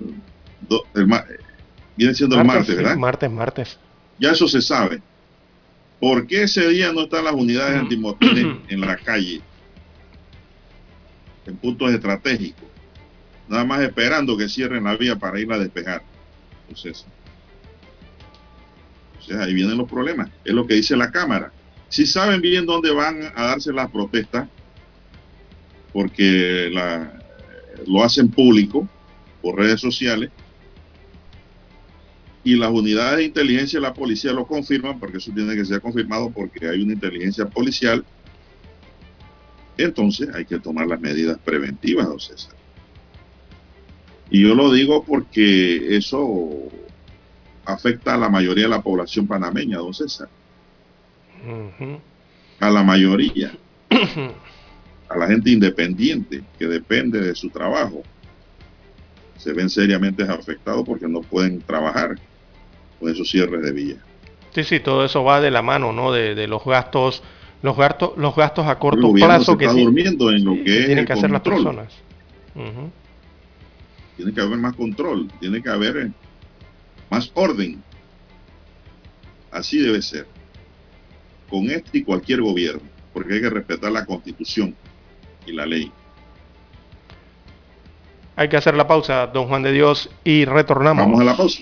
viene siendo el martes, ¿verdad? martes, martes. Ya eso se sabe. ¿Por qué ese día no están las unidades antimotines en la calle? En puntos estratégicos. Nada más esperando que cierren la vía para ir a despejar. Entonces, ahí vienen los problemas. Es lo que dice la Cámara. Si saben bien dónde van a darse las protestas, porque lo hacen público por redes sociales, y las unidades de inteligencia de la policía lo confirman, porque eso tiene que ser confirmado porque hay una inteligencia policial, entonces hay que tomar las medidas preventivas, don César. Y yo lo digo porque eso afecta a la mayoría de la población panameña, don César. A la mayoría. a la gente independiente que depende de su trabajo. Se ven seriamente afectados porque no pueden trabajar con esos cierres de vía. Sí, sí, todo eso va de la mano, ¿no? De, los gastos, los gastos, los gastos a corto plazo que durmiendo en lo que, tienen que hacer las personas. Tiene que haber más control, tiene que haber eh, más orden. Así debe ser. con este y cualquier gobierno, porque hay que respetar la constitución y la ley. Hay que hacer la pausa, don Juan de Dios, y retornamos. Vamos a la pausa.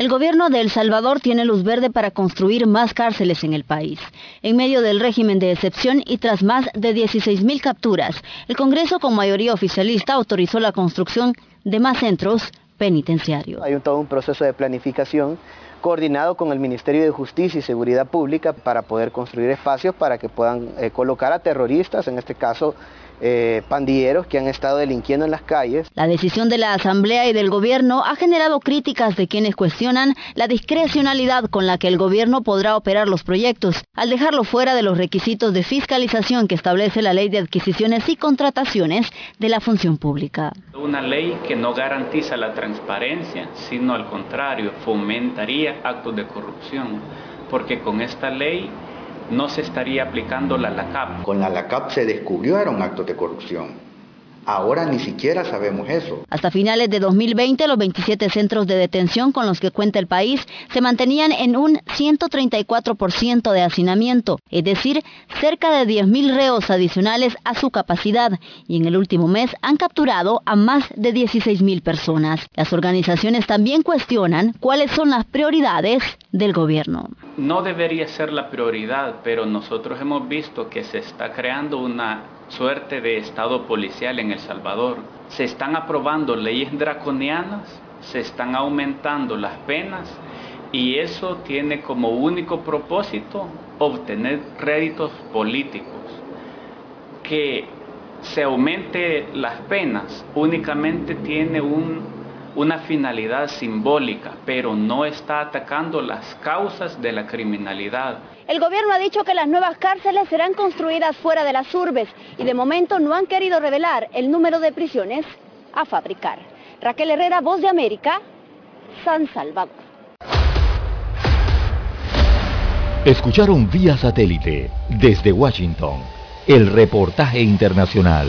El gobierno de El Salvador tiene luz verde para construir más cárceles en el país. En medio del régimen de excepción y tras más de 16.000 capturas, el Congreso con mayoría oficialista autorizó la construcción de más centros penitenciarios. Hay todo un proceso de planificación coordinado con el Ministerio de Justicia y Seguridad Pública para poder construir espacios para que puedan eh, colocar a terroristas, en este caso eh, pandilleros que han estado delinquiendo en las calles. La decisión de la Asamblea y del Gobierno ha generado críticas de quienes cuestionan la discrecionalidad con la que el Gobierno podrá operar los proyectos, al dejarlo fuera de los requisitos de fiscalización que establece la Ley de Adquisiciones y Contrataciones de la Función Pública. Una ley que no garantiza la transparencia, sino al contrario, fomentaría actos de corrupción, porque con esta ley no se estaría aplicando la LACAP. Con la LACAP se descubrieron actos de corrupción. Ahora ni siquiera sabemos eso. Hasta finales de 2020, los 27 centros de detención con los que cuenta el país se mantenían en un 134% de hacinamiento, es decir, cerca de 10.000 reos adicionales a su capacidad, y en el último mes han capturado a más de 16.000 personas. Las organizaciones también cuestionan cuáles son las prioridades del gobierno. No debería ser la prioridad, pero nosotros hemos visto que se está creando una suerte de Estado policial en El Salvador. Se están aprobando leyes draconianas, se están aumentando las penas y eso tiene como único propósito obtener réditos políticos. Que se aumente las penas únicamente tiene una finalidad simbólica, pero no está atacando las causas de la criminalidad. El gobierno ha dicho que las nuevas cárceles serán construidas fuera de las urbes y de momento no han querido revelar el número de prisiones a fabricar. Raquel Herrera, Voz de América, San Salvador. Escucharon vía satélite desde Washington el reportaje internacional.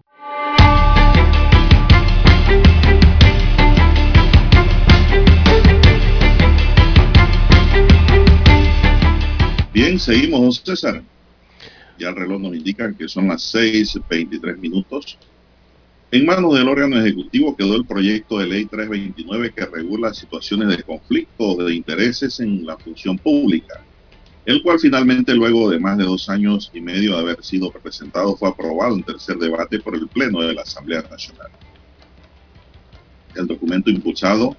Bien, seguimos, César. Ya el reloj nos indica que son las 6.23 minutos. En manos del órgano ejecutivo quedó el proyecto de ley 329 que regula situaciones de conflicto de intereses en la función pública, el cual finalmente luego de más de dos años y medio de haber sido presentado fue aprobado en tercer debate por el Pleno de la Asamblea Nacional. El documento impulsado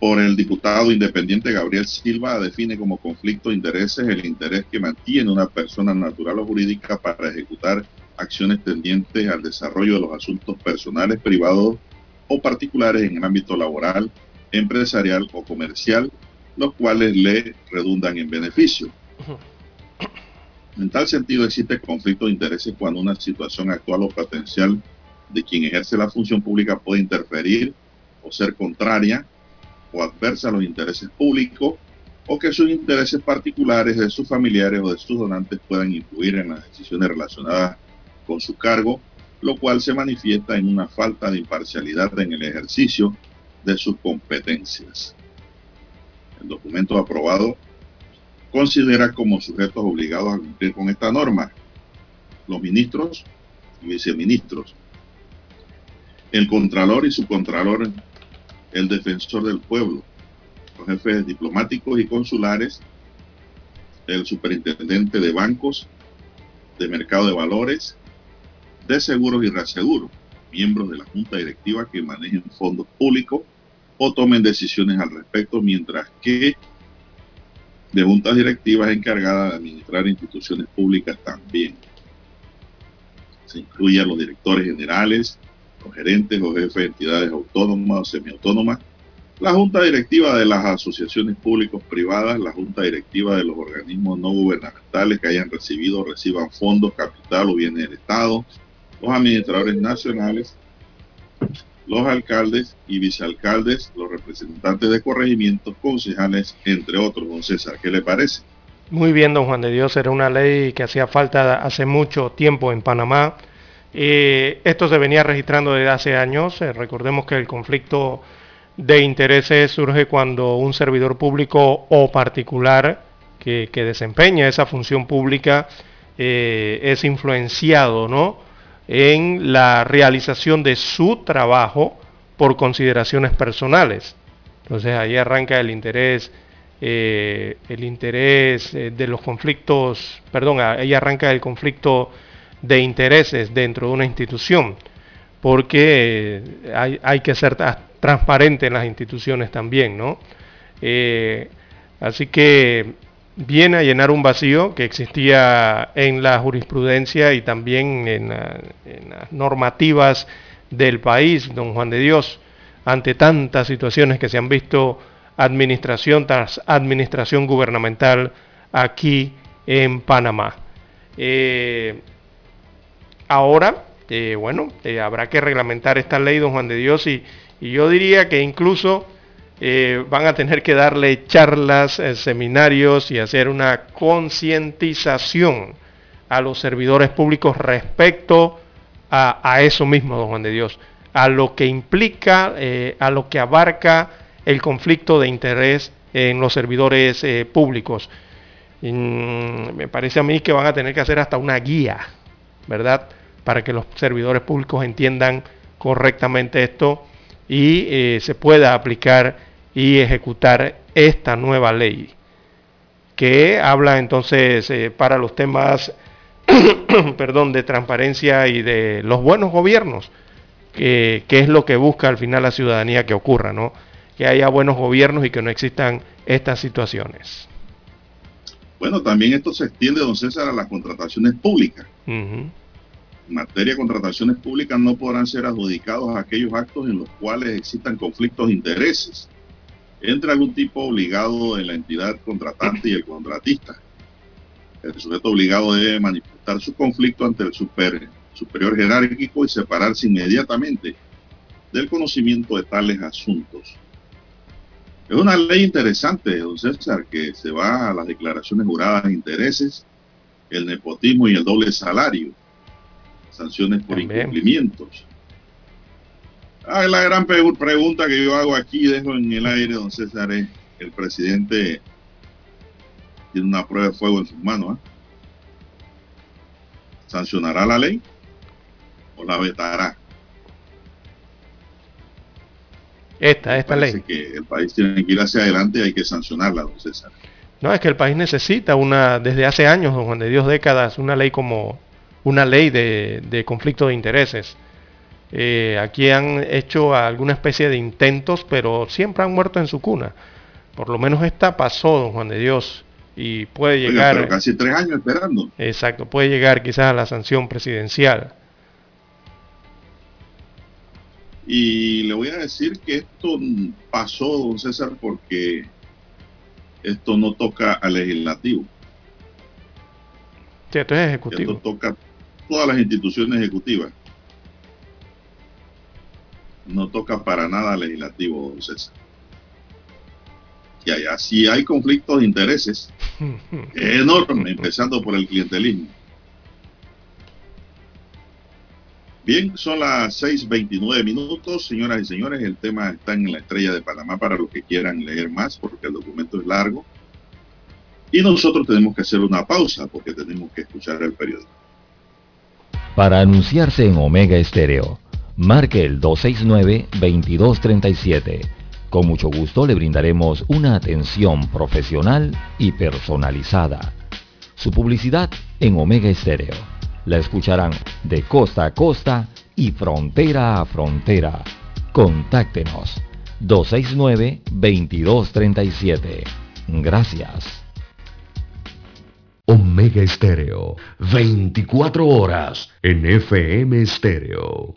por el diputado independiente Gabriel Silva define como conflicto de intereses el interés que mantiene una persona natural o jurídica para ejecutar acciones tendientes al desarrollo de los asuntos personales, privados o particulares en el ámbito laboral, empresarial o comercial, los cuales le redundan en beneficio. En tal sentido existe conflicto de intereses cuando una situación actual o potencial de quien ejerce la función pública puede interferir o ser contraria adversa a los intereses públicos o que sus intereses particulares de sus familiares o de sus donantes puedan influir en las decisiones relacionadas con su cargo, lo cual se manifiesta en una falta de imparcialidad en el ejercicio de sus competencias. El documento aprobado considera como sujetos obligados a cumplir con esta norma los ministros y viceministros, el contralor y subcontralor, el defensor del pueblo, los jefes diplomáticos y consulares, el superintendente de bancos, de mercado de valores, de seguros y reaseguros, miembros de la junta directiva que manejen fondos públicos o tomen decisiones al respecto, mientras que de juntas directivas encargadas de administrar instituciones públicas también. Se incluye a los directores generales, los gerentes o jefes de entidades autónomas o semiautónomas, la junta directiva de las asociaciones públicos privadas, la junta directiva de los organismos no gubernamentales que hayan recibido o reciban fondos, capital o bienes del Estado, los administradores nacionales, los alcaldes y vicealcaldes, los representantes de corregimientos, concejales, entre otros. Don César, ¿qué le parece? Muy bien, don Juan de Dios, era una ley que hacía falta hace mucho tiempo en Panamá. Esto se venía registrando desde hace años. Eh, recordemos que el conflicto de intereses surge cuando un servidor público o particular que, desempeña esa función pública eh, es influenciado ¿no? en la realización de su trabajo por consideraciones personales. Entonces ahí arranca el interés, eh, el interés de los conflictos, perdón, ahí arranca el conflicto de intereses dentro de una institución, porque hay, hay que ser transparente en las instituciones también, ¿no? Eh, así que viene a llenar un vacío que existía en la jurisprudencia y también en, las normativas del país, don Juan de Dios, ante tantas situaciones que se han visto administración tras administración gubernamental aquí en Panamá. Eh, ahora, eh, bueno, habrá que reglamentar esta ley, don Juan de Dios, y, yo diría que incluso eh, van a tener que darle charlas, eh, seminarios y hacer una concientización a los servidores públicos respecto a, eso mismo, don Juan de Dios, a lo que implica, eh, a lo que abarca el conflicto de interés en los servidores públicos. Mm, me parece a mí que van a tener que hacer hasta una guía, ¿verdad? Para que los servidores públicos entiendan correctamente esto y eh, se pueda aplicar y ejecutar esta nueva ley que habla entonces eh, para los temas perdón, de transparencia y de los buenos gobiernos, que, es lo que busca al final la ciudadanía que ocurra, ¿no? Que haya buenos gobiernos y que no existan estas situaciones. Bueno, también esto se extiende, don César, a las contrataciones públicas en materia de contrataciones públicas no podrán ser adjudicados aquellos actos en los cuales existan conflictos de intereses entre algún tipo obligado de la entidad contratante y el contratista. El sujeto obligado debe manifestar su conflicto ante el superior jerárquico y separarse inmediatamente del conocimiento de tales asuntos. Es una ley interesante, don César, que se va a las declaraciones juradas de intereses, el nepotismo y el doble salario sanciones por incumplimientos. Ah, la gran pregunta que yo hago aquí, dejo en el aire, don César, es, el presidente tiene una prueba de fuego en sus manos. ¿ah? ¿Sancionará la ley o la vetará? Esta, esta ley. que el país tiene que ir hacia adelante y hay que sancionarla, don César. No, es que el país necesita una, desde hace años, don Juan de Dios, décadas, una ley como, una ley de, conflicto de intereses. Eh, aquí han hecho alguna especie de intentos, pero siempre han muerto en su cuna. Por lo menos esta pasó, don Juan de Dios, y puede llegar... casi tres años esperando. Exacto, puede llegar quizás a la sanción presidencial. Y le voy a decir que esto pasó, don César, porque esto no toca al legislativo. Sí, esto es ejecutivo. Esto toca todas las instituciones ejecutivas. No toca para nada legislativo, don César. que allá sí hay conflictos de intereses enormes, empezando por el clientelismo. Bien, son las 6.29 minutos, señoras y señores. El tema está en la estrella de Panamá para los que quieran leer más, porque el documento es largo. Y nosotros tenemos que hacer una pausa porque tenemos que escuchar el periódico. Para anunciarse en Omega Estéreo, marque el 269-2237. Con mucho gusto le brindaremos una atención profesional y personalizada. Su publicidad en Omega Estéreo la escucharán de costa a costa y frontera a frontera. Contáctenos 269-2237. Gracias. Omega Estéreo, 24 horas en FM Estéreo.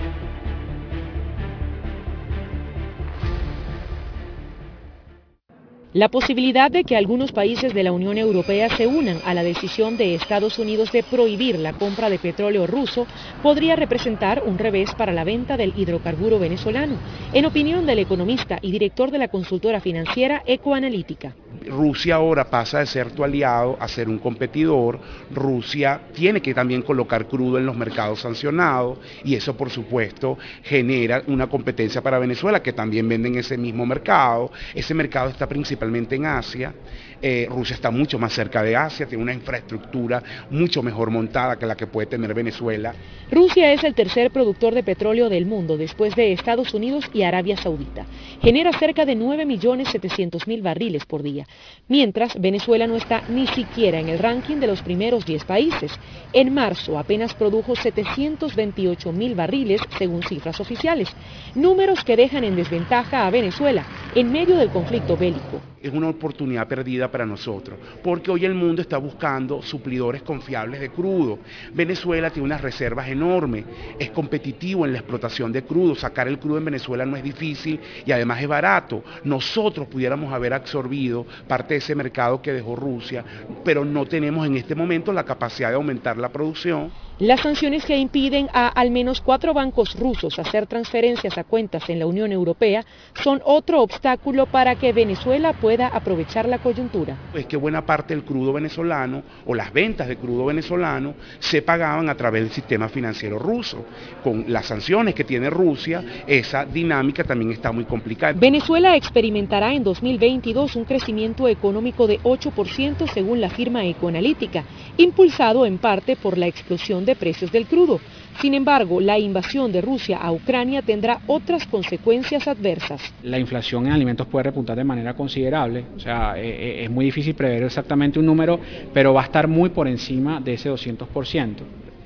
La posibilidad de que algunos países de la Unión Europea se unan a la decisión de Estados Unidos de prohibir la compra de petróleo ruso podría representar un revés para la venta del hidrocarburo venezolano, en opinión del economista y director de la consultora financiera Ecoanalítica. Rusia ahora pasa de ser tu aliado a ser un competidor. Rusia tiene que también colocar crudo en los mercados sancionados y eso por supuesto genera una competencia para Venezuela que también vende en ese mismo mercado. Ese mercado está principalmente en Asia. Eh, Rusia está mucho más cerca de Asia, tiene una infraestructura mucho mejor montada que la que puede tener Venezuela. Rusia es el tercer productor de petróleo del mundo después de Estados Unidos y Arabia Saudita. Genera cerca de 9.700.000 barriles por día, mientras Venezuela no está ni siquiera en el ranking de los primeros 10 países. En marzo apenas produjo 728.000 barriles según cifras oficiales, números que dejan en desventaja a Venezuela en medio del conflicto bélico es una oportunidad perdida para nosotros, porque hoy el mundo está buscando suplidores confiables de crudo. Venezuela tiene unas reservas enormes, es competitivo en la explotación de crudo, sacar el crudo en Venezuela no es difícil y además es barato. Nosotros pudiéramos haber absorbido parte de ese mercado que dejó Rusia, pero no tenemos en este momento la capacidad de aumentar la producción las sanciones que impiden a al menos cuatro bancos rusos hacer transferencias a cuentas en la Unión Europea son otro obstáculo para que Venezuela pueda aprovechar la coyuntura. Es que buena parte del crudo venezolano o las ventas de crudo venezolano se pagaban a través del sistema financiero ruso. Con las sanciones que tiene Rusia, esa dinámica también está muy complicada. Venezuela experimentará en 2022 un crecimiento económico de 8% según la firma Ecoanalítica, impulsado en parte por la explosión de precios del crudo. Sin embargo, la invasión de Rusia a Ucrania tendrá otras consecuencias adversas. La inflación en alimentos puede repuntar de manera considerable, o sea, eh, eh, es muy difícil prever exactamente un número, pero va a estar muy por encima de ese 200%.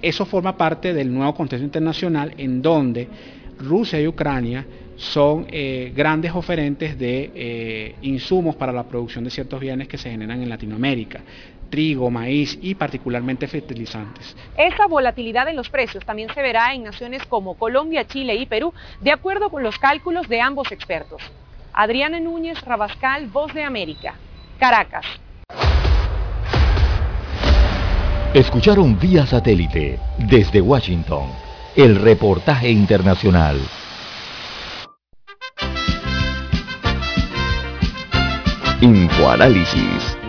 Eso forma parte del nuevo contexto internacional en donde Rusia y Ucrania son eh, grandes oferentes de insumos para la producción de ciertos bienes que se generan en Latinoamérica trigo, maíz y particularmente fertilizantes. Esta volatilidad en los precios también se verá en naciones como Colombia, Chile y Perú, de acuerdo con los cálculos de ambos expertos. Adriana Núñez Rabascal, Voz de América, Caracas. Escucharon vía satélite desde Washington el reportaje internacional. Infoanálisis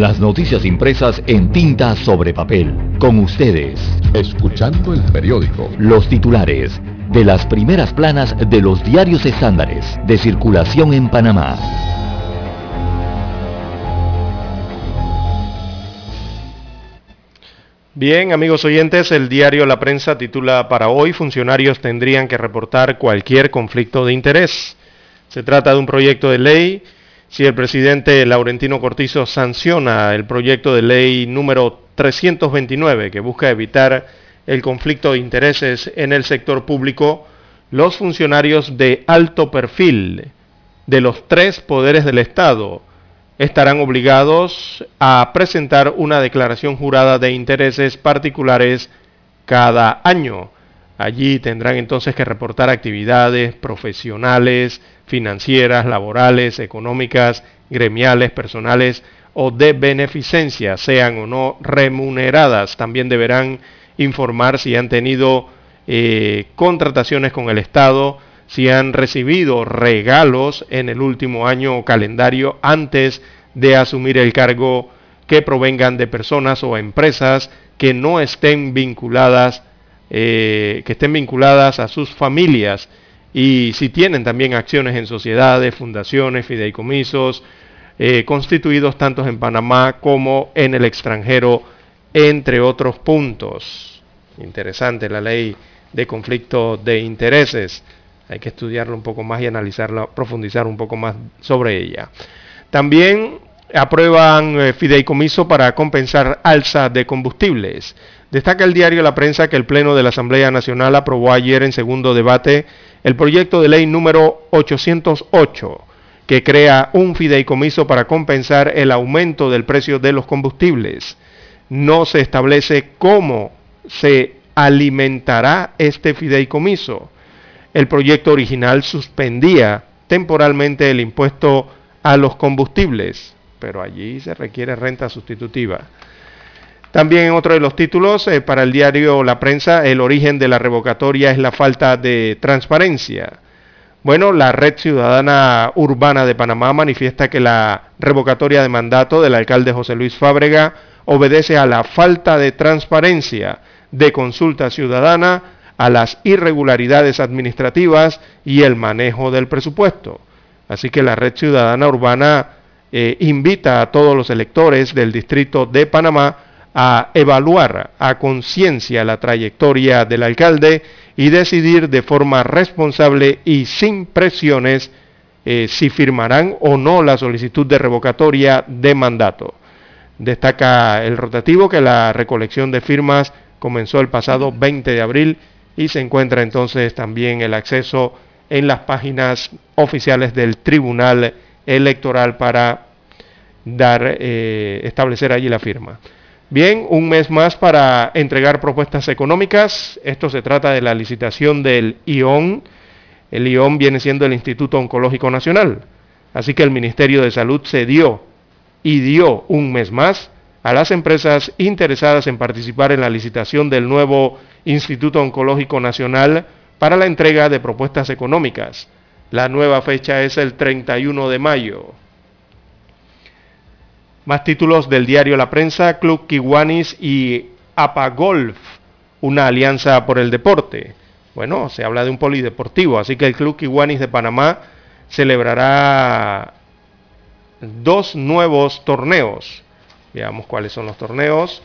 Las noticias impresas en tinta sobre papel. Con ustedes. Escuchando el periódico. Los titulares de las primeras planas de los diarios estándares de circulación en Panamá. Bien, amigos oyentes, el diario La Prensa titula para hoy, funcionarios tendrían que reportar cualquier conflicto de interés. Se trata de un proyecto de ley. Si el presidente Laurentino Cortizo sanciona el proyecto de ley número 329 que busca evitar el conflicto de intereses en el sector público, los funcionarios de alto perfil de los tres poderes del Estado estarán obligados a presentar una declaración jurada de intereses particulares cada año. Allí tendrán entonces que reportar actividades profesionales, financieras, laborales, económicas, gremiales, personales o de beneficencia, sean o no remuneradas. También deberán informar si han tenido eh, contrataciones con el Estado, si han recibido regalos en el último año calendario antes de asumir el cargo que provengan de personas o empresas que no estén vinculadas, eh, que estén vinculadas a sus familias y si tienen también acciones en sociedades, fundaciones, fideicomisos, eh, constituidos tanto en Panamá como en el extranjero, entre otros puntos. Interesante la ley de conflicto de intereses hay que estudiarlo un poco más y analizarla, profundizar un poco más sobre ella. También aprueban eh, fideicomiso para compensar alza de combustibles. Destaca el diario La Prensa que el Pleno de la Asamblea Nacional aprobó ayer en segundo debate el proyecto de ley número 808 que crea un fideicomiso para compensar el aumento del precio de los combustibles. No se establece cómo se alimentará este fideicomiso el proyecto original suspendía temporalmente el impuesto a los combustibles, pero allí se requiere renta sustitutiva. También en otro de los títulos, eh, para el diario La Prensa, el origen de la revocatoria es la falta de transparencia. Bueno, la Red Ciudadana Urbana de Panamá manifiesta que la revocatoria de mandato del alcalde José Luis Fábrega obedece a la falta de transparencia de consulta ciudadana a las irregularidades administrativas y el manejo del presupuesto. Así que la Red Ciudadana Urbana eh, invita a todos los electores del Distrito de Panamá a evaluar a conciencia la trayectoria del alcalde y decidir de forma responsable y sin presiones eh, si firmarán o no la solicitud de revocatoria de mandato. Destaca el rotativo que la recolección de firmas comenzó el pasado 20 de abril y se encuentra entonces también el acceso en las páginas oficiales del Tribunal Electoral para dar, eh, establecer allí la firma. Bien, un mes más para entregar propuestas económicas. Esto se trata de la licitación del ION. El ION viene siendo el Instituto Oncológico Nacional. Así que el Ministerio de Salud se dio y dio un mes más a las empresas interesadas en participar en la licitación del nuevo Instituto Oncológico Nacional para la entrega de propuestas económicas. La nueva fecha es el 31 de mayo. Más títulos del diario La Prensa, Club Kiwanis y Apagolf, una alianza por el deporte. Bueno, se habla de un polideportivo, así que el Club Kiwanis de Panamá celebrará dos nuevos torneos. Veamos cuáles son los torneos.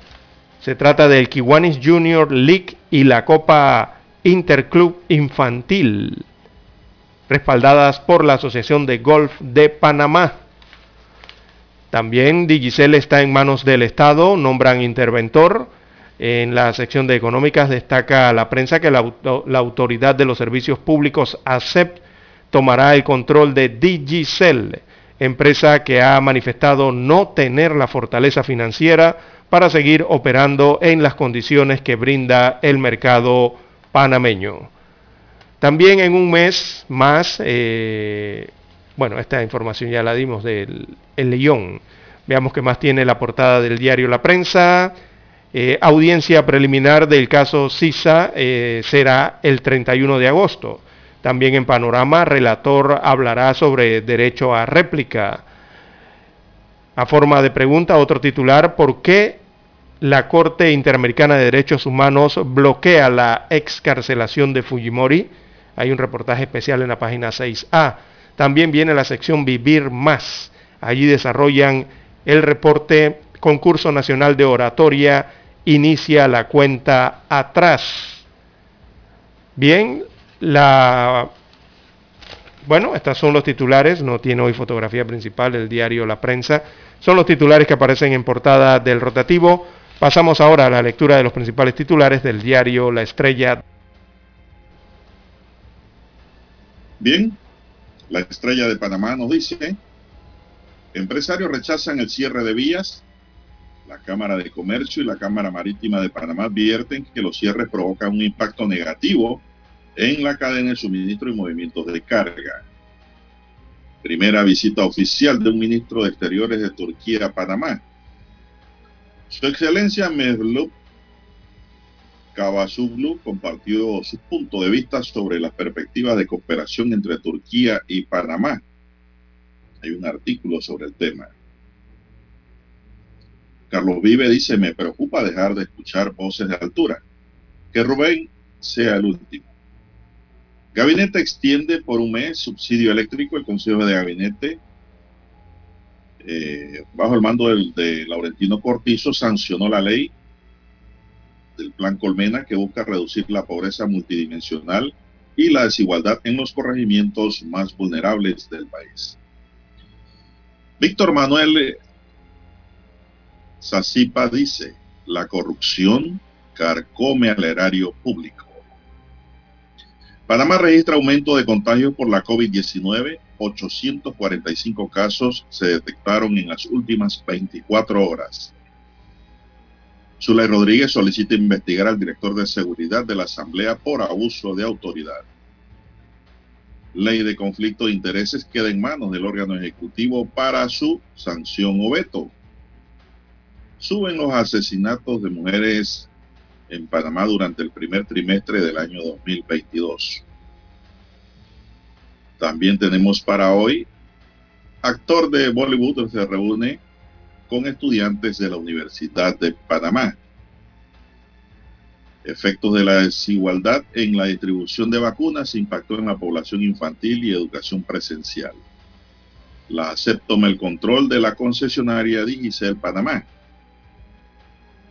Se trata del Kiwanis Junior League y la Copa Interclub Infantil, respaldadas por la Asociación de Golf de Panamá. También Digicel está en manos del Estado, nombran interventor. En la sección de económicas destaca la prensa que la, Autoridad de los Servicios Públicos ASEP tomará el control de Digicel, empresa que ha manifestado no tener la fortaleza financiera para seguir operando en las condiciones que brinda el mercado panameño. También en un mes más, eh, bueno, esta información ya la dimos del el León. Veamos qué más tiene la portada del diario La Prensa. Eh, audiencia preliminar del caso CISA eh, será el 31 de agosto. También en Panorama, relator hablará sobre derecho a réplica. A forma de pregunta, otro titular, ¿por qué la Corte Interamericana de Derechos Humanos bloquea la excarcelación de Fujimori? Hay un reportaje especial en la página 6A. También viene la sección Vivir Más. Allí desarrollan el reporte Concurso Nacional de Oratoria inicia la cuenta atrás. Bien, la bueno, estos son los titulares, no tiene hoy fotografía principal del diario La Prensa. Son los titulares que aparecen en portada del rotativo. Pasamos ahora a la lectura de los principales titulares del diario La Estrella. Bien, la Estrella de Panamá nos dice, empresarios rechazan el cierre de vías. La Cámara de Comercio y la Cámara Marítima de Panamá advierten que los cierres provocan un impacto negativo en la cadena de suministro y movimientos de carga. Primera visita oficial de un ministro de Exteriores de Turquía a Panamá. Su Excelencia Mevlut Cavazoglu compartió su punto de vista sobre las perspectivas de cooperación entre Turquía y Panamá. Hay un artículo sobre el tema. Carlos Vive dice, me preocupa dejar de escuchar voces de altura. Que Rubén sea el último. Gabinete extiende por un mes subsidio eléctrico. El Consejo de Gabinete, eh, bajo el mando de Laurentino Cortizo, sancionó la ley del Plan Colmena que busca reducir la pobreza multidimensional y la desigualdad en los corregimientos más vulnerables del país. Víctor Manuel Sacipa dice, la corrupción carcome al erario público. Panamá registra aumento de contagios por la COVID-19. 845 casos se detectaron en las últimas 24 horas. Zulay Rodríguez solicita investigar al director de seguridad de la Asamblea por abuso de autoridad. Ley de conflicto de intereses queda en manos del órgano ejecutivo para su sanción o veto. Suben los asesinatos de mujeres en Panamá durante el primer trimestre del año 2022. También tenemos para hoy, actor de Bollywood se reúne con estudiantes de la Universidad de Panamá. Efectos de la desigualdad en la distribución de vacunas impactó en la población infantil y educación presencial. La ACEP toma el control de la concesionaria Digicel Panamá.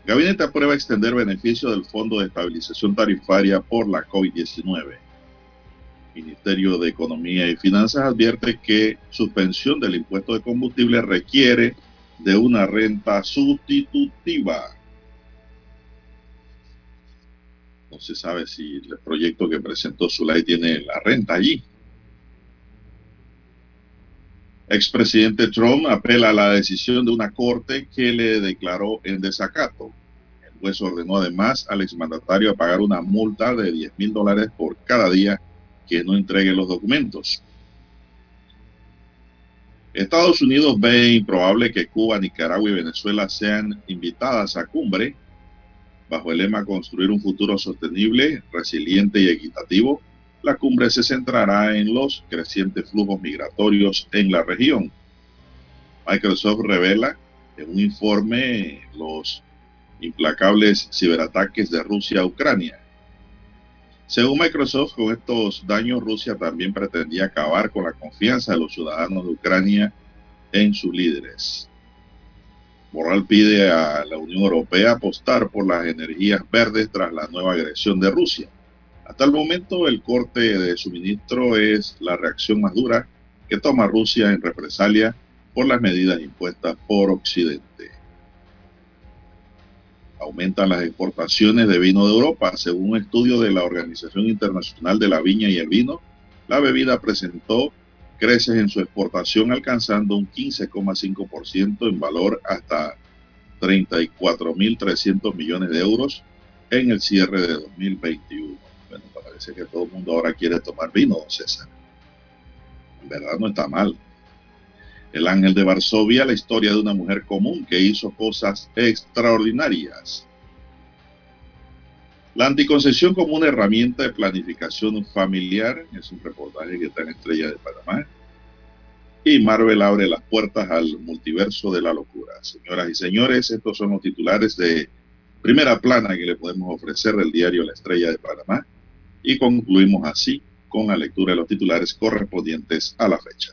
Gabinete aprueba extender beneficio del Fondo de Estabilización Tarifaria por la COVID-19. Ministerio de Economía y Finanzas advierte que suspensión del impuesto de combustible requiere de una renta sustitutiva. No se sabe si el proyecto que presentó Zulay tiene la renta allí. Expresidente Trump apela a la decisión de una corte que le declaró en desacato. El juez ordenó además al exmandatario a pagar una multa de 10 mil dólares por cada día que no entregue los documentos. Estados Unidos ve improbable que Cuba, Nicaragua y Venezuela sean invitadas a cumbre bajo el lema Construir un futuro sostenible, resiliente y equitativo la cumbre se centrará en los crecientes flujos migratorios en la región. Microsoft revela en un informe los implacables ciberataques de Rusia a Ucrania. Según Microsoft, con estos daños Rusia también pretendía acabar con la confianza de los ciudadanos de Ucrania en sus líderes. Borral pide a la Unión Europea apostar por las energías verdes tras la nueva agresión de Rusia. Hasta el momento el corte de suministro es la reacción más dura que toma Rusia en represalia por las medidas impuestas por Occidente. Aumentan las exportaciones de vino de Europa. Según un estudio de la Organización Internacional de la Viña y el Vino, la bebida presentó creces en su exportación alcanzando un 15,5% en valor hasta 34.300 millones de euros en el cierre de 2021 que todo el mundo ahora quiere tomar vino, César. En verdad no está mal. El ángel de Varsovia, la historia de una mujer común que hizo cosas extraordinarias. La anticoncepción como una herramienta de planificación familiar es un reportaje que está en Estrella de Panamá. Y Marvel abre las puertas al multiverso de la locura. Señoras y señores, estos son los titulares de primera plana que le podemos ofrecer del diario La Estrella de Panamá y concluimos así con la lectura de los titulares correspondientes a la fecha.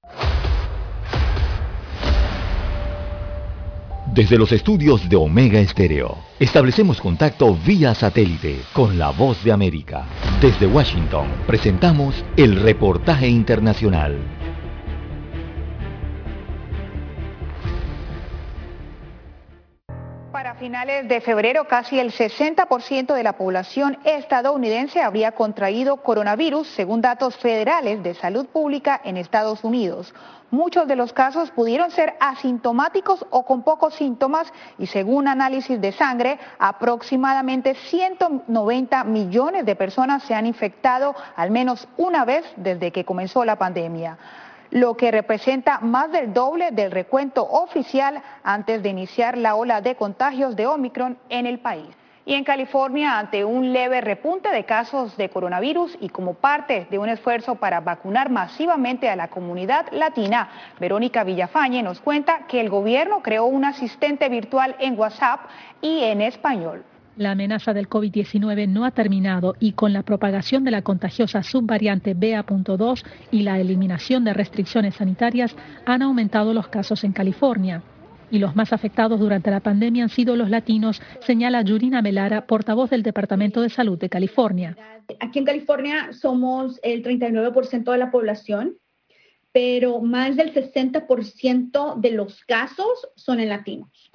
Desde los estudios de Omega Estéreo, establecemos contacto vía satélite con la voz de América. Desde Washington, presentamos el reportaje internacional. Para finales de febrero, casi el 60% de la población estadounidense habría contraído coronavirus, según datos federales de salud pública en Estados Unidos. Muchos de los casos pudieron ser asintomáticos o con pocos síntomas y según análisis de sangre, aproximadamente 190 millones de personas se han infectado al menos una vez desde que comenzó la pandemia lo que representa más del doble del recuento oficial antes de iniciar la ola de contagios de Omicron en el país. Y en California, ante un leve repunte de casos de coronavirus y como parte de un esfuerzo para vacunar masivamente a la comunidad latina, Verónica Villafañe nos cuenta que el gobierno creó un asistente virtual en WhatsApp y en español. La amenaza del COVID-19 no ha terminado y con la propagación de la contagiosa subvariante BA.2 y la eliminación de restricciones sanitarias han aumentado los casos en California. Y los más afectados durante la pandemia han sido los latinos, señala Yurina Melara, portavoz del Departamento de Salud de California. Aquí en California somos el 39% de la población, pero más del 60% de los casos son en latinos.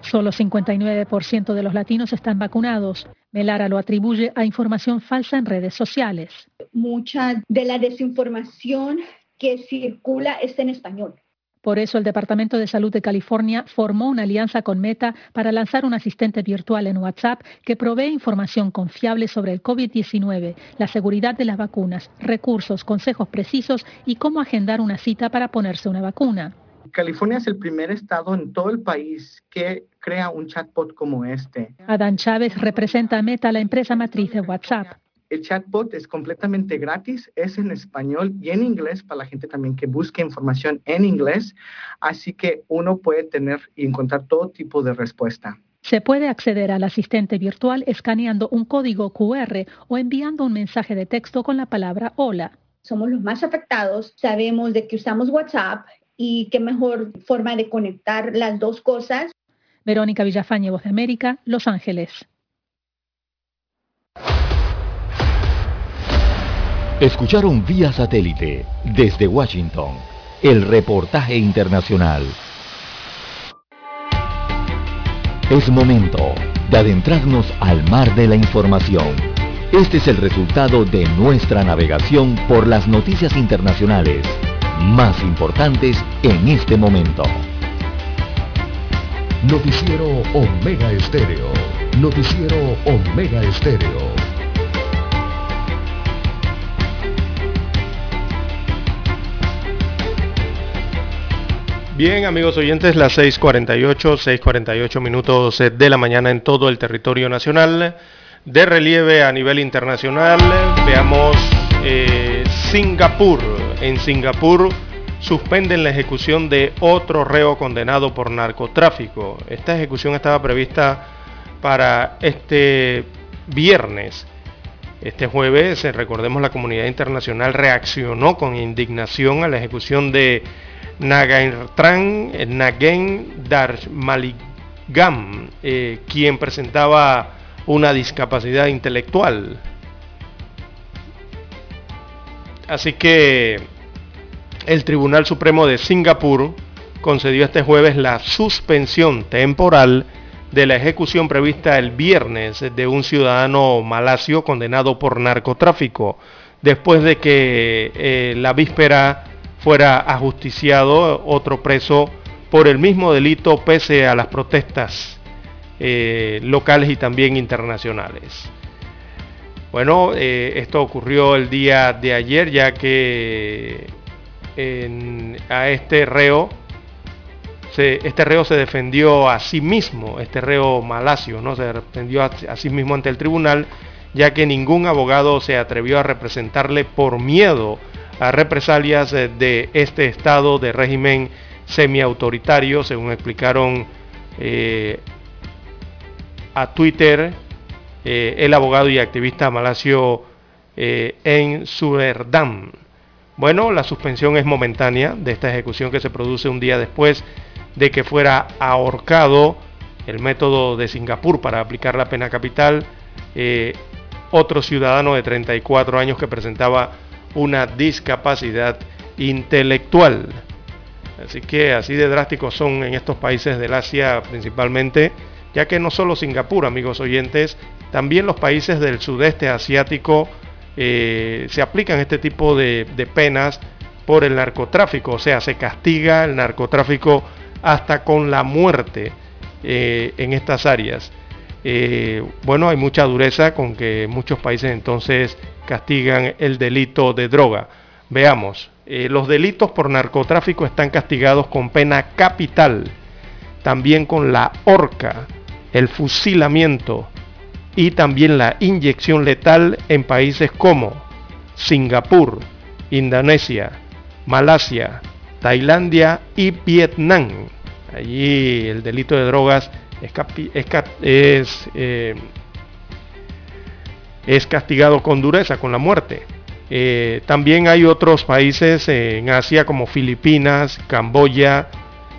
Solo 59% de los latinos están vacunados. Melara lo atribuye a información falsa en redes sociales. Mucha de la desinformación que circula es en español. Por eso el Departamento de Salud de California formó una alianza con Meta para lanzar un asistente virtual en WhatsApp que provee información confiable sobre el COVID-19, la seguridad de las vacunas, recursos, consejos precisos y cómo agendar una cita para ponerse una vacuna. California es el primer estado en todo el país que crea un chatbot como este. Adán Chávez representa a Meta, la empresa matriz de WhatsApp. El chatbot es completamente gratis, es en español y en inglés para la gente también que busque información en inglés, así que uno puede tener y encontrar todo tipo de respuesta. Se puede acceder al asistente virtual escaneando un código QR o enviando un mensaje de texto con la palabra hola. Somos los más afectados, sabemos de que usamos WhatsApp y qué mejor forma de conectar las dos cosas. Verónica Villafañe, Voz de América, Los Ángeles. Escucharon vía satélite desde Washington el reportaje internacional. Es momento de adentrarnos al mar de la información. Este es el resultado de nuestra navegación por las noticias internacionales más importantes en este momento. Noticiero Omega Estéreo. Noticiero Omega Estéreo. Bien, amigos oyentes, las 6.48, 6.48 minutos de la mañana en todo el territorio nacional. De relieve a nivel internacional, veamos eh, Singapur. En Singapur suspenden la ejecución de otro reo condenado por narcotráfico. Esta ejecución estaba prevista para este viernes Este jueves, eh, recordemos, la comunidad internacional reaccionó con indignación a la ejecución de Nagairtran Nagain Darmaligam, eh, quien presentaba una discapacidad intelectual. Así que el Tribunal Supremo de Singapur concedió este jueves la suspensión temporal de la ejecución prevista el viernes de un ciudadano malasio condenado por narcotráfico, después de que eh, la víspera fuera ajusticiado otro preso por el mismo delito pese a las protestas eh, locales y también internacionales. Bueno, eh, esto ocurrió el día de ayer ya que a este reo este reo se defendió a sí mismo, este reo malasio, ¿no? se defendió a, sí mismo ante el tribunal, ya que ningún abogado se atrevió a representarle por miedo a represalias eh, de este estado de régimen semiautoritario, según explicaron eh, a Twitter eh, el abogado y activista malasio en Suerdam. Bueno, la suspensión es momentánea de esta ejecución que se produce un día después de que fuera ahorcado el método de Singapur para aplicar la pena capital, eh, otro ciudadano de 34 años que presentaba una discapacidad intelectual. Así que así de drásticos son en estos países del Asia principalmente, ya que no solo Singapur, amigos oyentes, también los países del sudeste asiático eh, se aplican este tipo de, de penas por el narcotráfico, o sea, se castiga el narcotráfico hasta con la muerte eh, en estas áreas. Eh, bueno, hay mucha dureza con que muchos países entonces castigan el delito de droga. Veamos, eh, los delitos por narcotráfico están castigados con pena capital, también con la horca, el fusilamiento y también la inyección letal en países como Singapur, Indonesia, Malasia, Tailandia y Vietnam. Allí el delito de drogas es, eh, es, castigado con dureza, con la muerte. Eh, también hay otros países en Asia como Filipinas, Camboya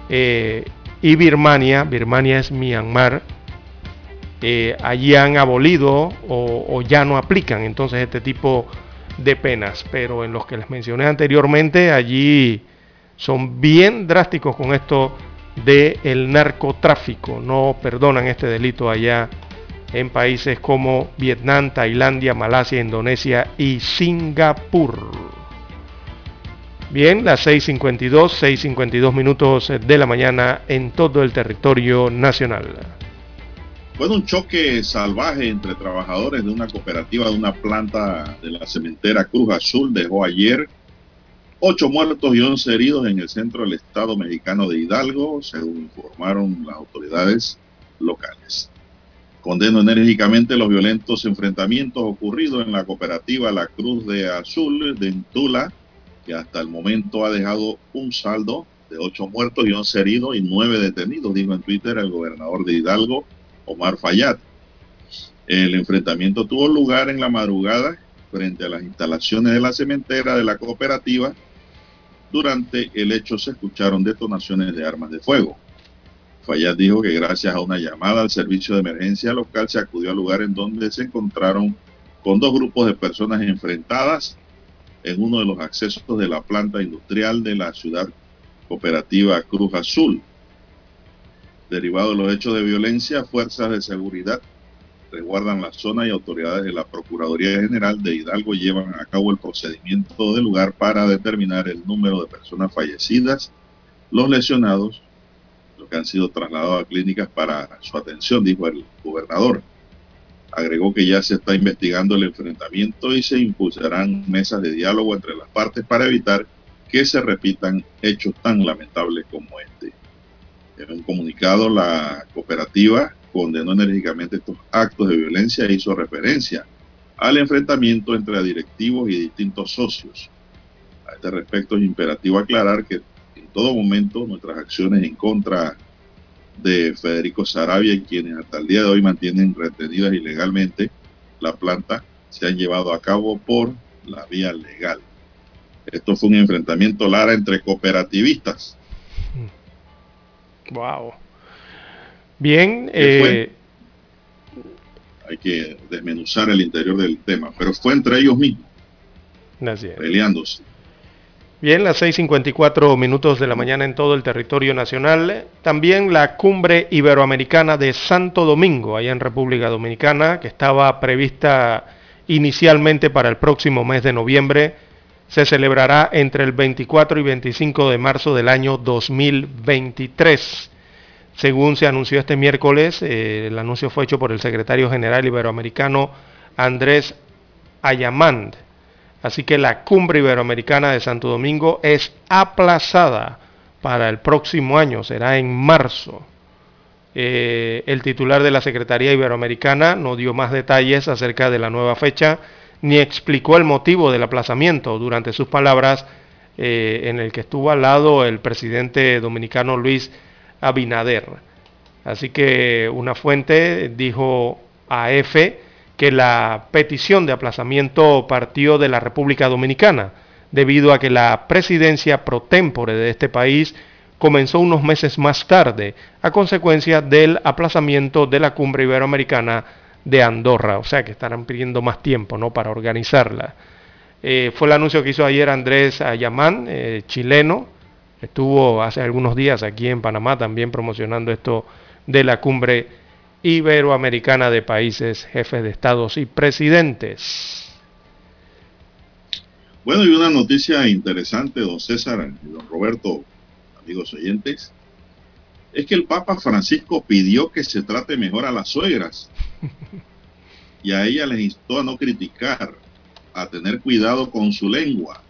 eh, y Birmania. Birmania es Myanmar. allí han abolido o, o, ya no aplican entonces este tipo de penas. Pero en los que les mencioné anteriormente, allí son bien drásticos con esto del narcotráfico. No perdonan este delito allá en países como Vietnam, Tailandia, Malasia, Indonesia y Singapur. Bien, las 6.52, 6.52 minutos de la mañana en todo el territorio nacional. Fue un choque salvaje entre trabajadores de una cooperativa de una planta de la cementera Cruz Azul dejó ayer Ocho muertos y once heridos en el centro del estado mexicano de Hidalgo, según informaron las autoridades locales. Condeno enérgicamente los violentos enfrentamientos ocurridos en la cooperativa La Cruz de Azul de Entula, que hasta el momento ha dejado un saldo de ocho muertos y once heridos y nueve detenidos, dijo en Twitter el gobernador de Hidalgo, Omar Fayad. El enfrentamiento tuvo lugar en la madrugada frente a las instalaciones de la cementera de la cooperativa durante el hecho se escucharon detonaciones de armas de fuego. Fayad dijo que gracias a una llamada al servicio de emergencia local se acudió al lugar en donde se encontraron con dos grupos de personas enfrentadas en uno de los accesos de la planta industrial de la ciudad cooperativa Cruz Azul. Derivado de los hechos de violencia, fuerzas de seguridad resguardan la zona y autoridades de la Procuraduría General de Hidalgo llevan a cabo el procedimiento del lugar para determinar el número de personas fallecidas, los lesionados, los que han sido trasladados a clínicas para su atención, dijo el gobernador. Agregó que ya se está investigando el enfrentamiento y se impulsarán mesas de diálogo entre las partes para evitar que se repitan hechos tan lamentables como este. En un comunicado, la cooperativa condenó enérgicamente estos actos de violencia e hizo referencia al enfrentamiento entre directivos y distintos socios. A este respecto es imperativo aclarar que en todo momento nuestras acciones en contra de Federico Sarabia quienes hasta el día de hoy mantienen retenidas ilegalmente la planta se han llevado a cabo por la vía legal. Esto fue un enfrentamiento Lara entre cooperativistas. Wow. Bien. Eh... Hay que desmenuzar el interior del tema, pero fue entre ellos mismos. Peleándose. Bien, las 6.54 minutos de la mañana en todo el territorio nacional. También la cumbre iberoamericana de Santo Domingo, allá en República Dominicana, que estaba prevista inicialmente para el próximo mes de noviembre, se celebrará entre el 24 y 25 de marzo del año 2023. Según se anunció este miércoles, eh, el anuncio fue hecho por el secretario general iberoamericano Andrés Ayamand Así que la cumbre iberoamericana de Santo Domingo es aplazada para el próximo año, será en marzo. Eh, el titular de la Secretaría Iberoamericana no dio más detalles acerca de la nueva fecha, ni explicó el motivo del aplazamiento durante sus palabras, eh, en el que estuvo al lado el presidente dominicano Luis Abinader. Así que una fuente dijo a EFE que la petición de aplazamiento partió de la República Dominicana, debido a que la presidencia pro tempore de este país comenzó unos meses más tarde, a consecuencia del aplazamiento de la cumbre iberoamericana de Andorra, o sea que estarán pidiendo más tiempo ¿no? para organizarla. Eh, fue el anuncio que hizo ayer Andrés Ayamán, eh, chileno, estuvo hace algunos días aquí en Panamá también promocionando esto de la cumbre Iberoamericana de Países, Jefes de Estados y Presidentes. Bueno, y una noticia interesante, don César y don Roberto, amigos oyentes, es que el Papa Francisco pidió que se trate mejor a las suegras y a ella les instó a no criticar, a tener cuidado con su lengua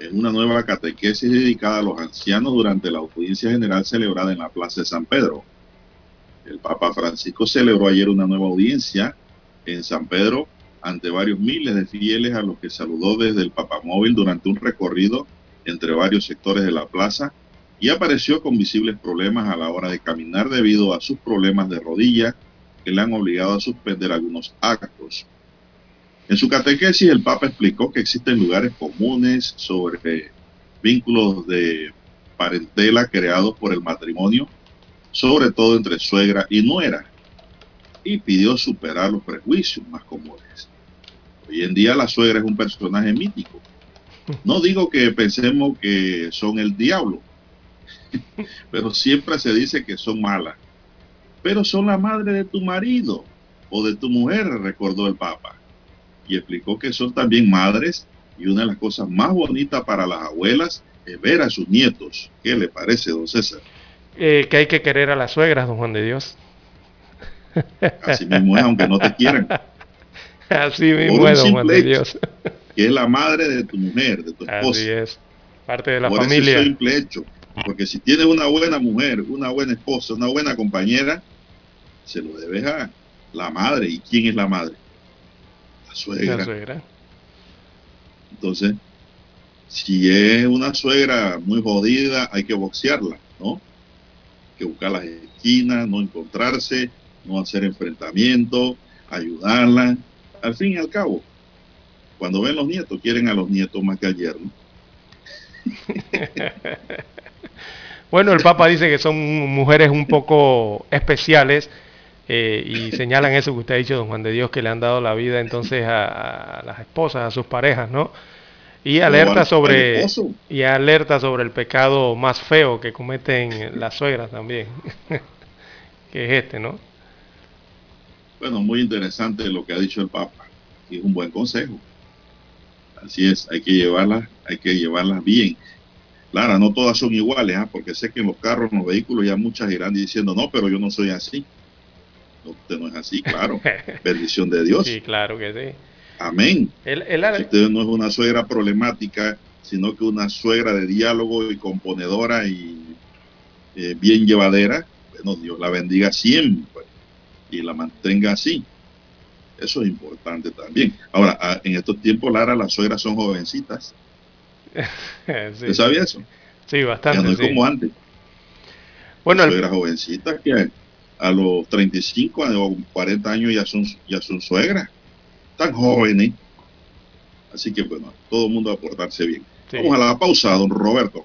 en una nueva catequesis dedicada a los ancianos durante la audiencia general celebrada en la Plaza de San Pedro. El Papa Francisco celebró ayer una nueva audiencia en San Pedro ante varios miles de fieles a los que saludó desde el Papamóvil durante un recorrido entre varios sectores de la plaza y apareció con visibles problemas a la hora de caminar debido a sus problemas de rodilla que le han obligado a suspender algunos actos. En su catequesis el Papa explicó que existen lugares comunes sobre vínculos de parentela creados por el matrimonio sobre todo entre suegra y nuera, y pidió superar los prejuicios más comunes. Hoy en día la suegra es un personaje mítico. No digo que pensemos que son el diablo, pero siempre se dice que son malas. Pero son la madre de tu marido o de tu mujer, recordó el Papa. Y explicó que son también madres y una de las cosas más bonitas para las abuelas es ver a sus nietos. ¿Qué le parece, don César? Eh, que hay que querer a las suegras, don Juan de Dios. Así mismo es, aunque no te quieran. Así mismo es, don Juan de Dios. Que es la madre de tu mujer, de tu esposa. Así es, parte de la Por familia. Ese simple hecho. Porque si tienes una buena mujer, una buena esposa, una buena compañera, se lo debes a la madre. ¿Y quién es la madre? Suegra. La suegra. Entonces, si es una suegra muy jodida, hay que boxearla, ¿no? que buscar las esquinas, no encontrarse, no hacer enfrentamiento, ayudarla. Al fin y al cabo, cuando ven los nietos, quieren a los nietos más que ayer, ¿no? bueno, el Papa dice que son mujeres un poco especiales eh, y señalan eso que usted ha dicho, don Juan de Dios, que le han dado la vida entonces a, a las esposas, a sus parejas, ¿no? Y alerta sobre y alerta sobre el pecado más feo que cometen las suegras también, que es este, ¿no? Bueno, muy interesante lo que ha dicho el Papa y es un buen consejo. Así es, hay que llevarlas, hay que llevarlas bien. Clara, no todas son iguales, ¿ah? porque sé que en los carros, en los vehículos ya muchas irán diciendo, no, pero yo no soy así. No, usted no es así, claro. Bendición de Dios. Sí, claro que sí. Amén. usted no es una suegra problemática, sino que una suegra de diálogo y componedora y eh, bien llevadera, bueno, Dios la bendiga siempre y la mantenga así. Eso es importante también. Ahora, ah, en estos tiempos, Lara, las suegras son jovencitas. ¿Usted sabía eso? Sí, bastante. Ya no es como antes. Bueno, las suegras jovencitas que a los 35 o 40 años ya son, ya son suegras tan jóvenes. Así que bueno, todo el mundo a portarse bien. Vamos a la pausa, don Roberto.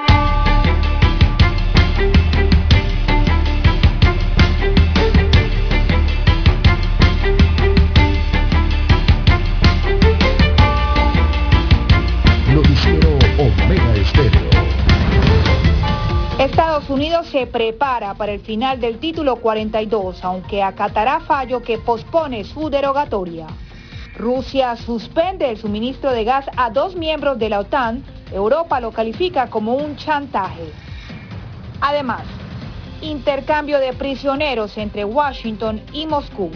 Estados Unidos se prepara para el final del título 42, aunque acatará fallo que pospone su derogatoria. Rusia suspende el suministro de gas a dos miembros de la OTAN. Europa lo califica como un chantaje. Además, intercambio de prisioneros entre Washington y Moscú.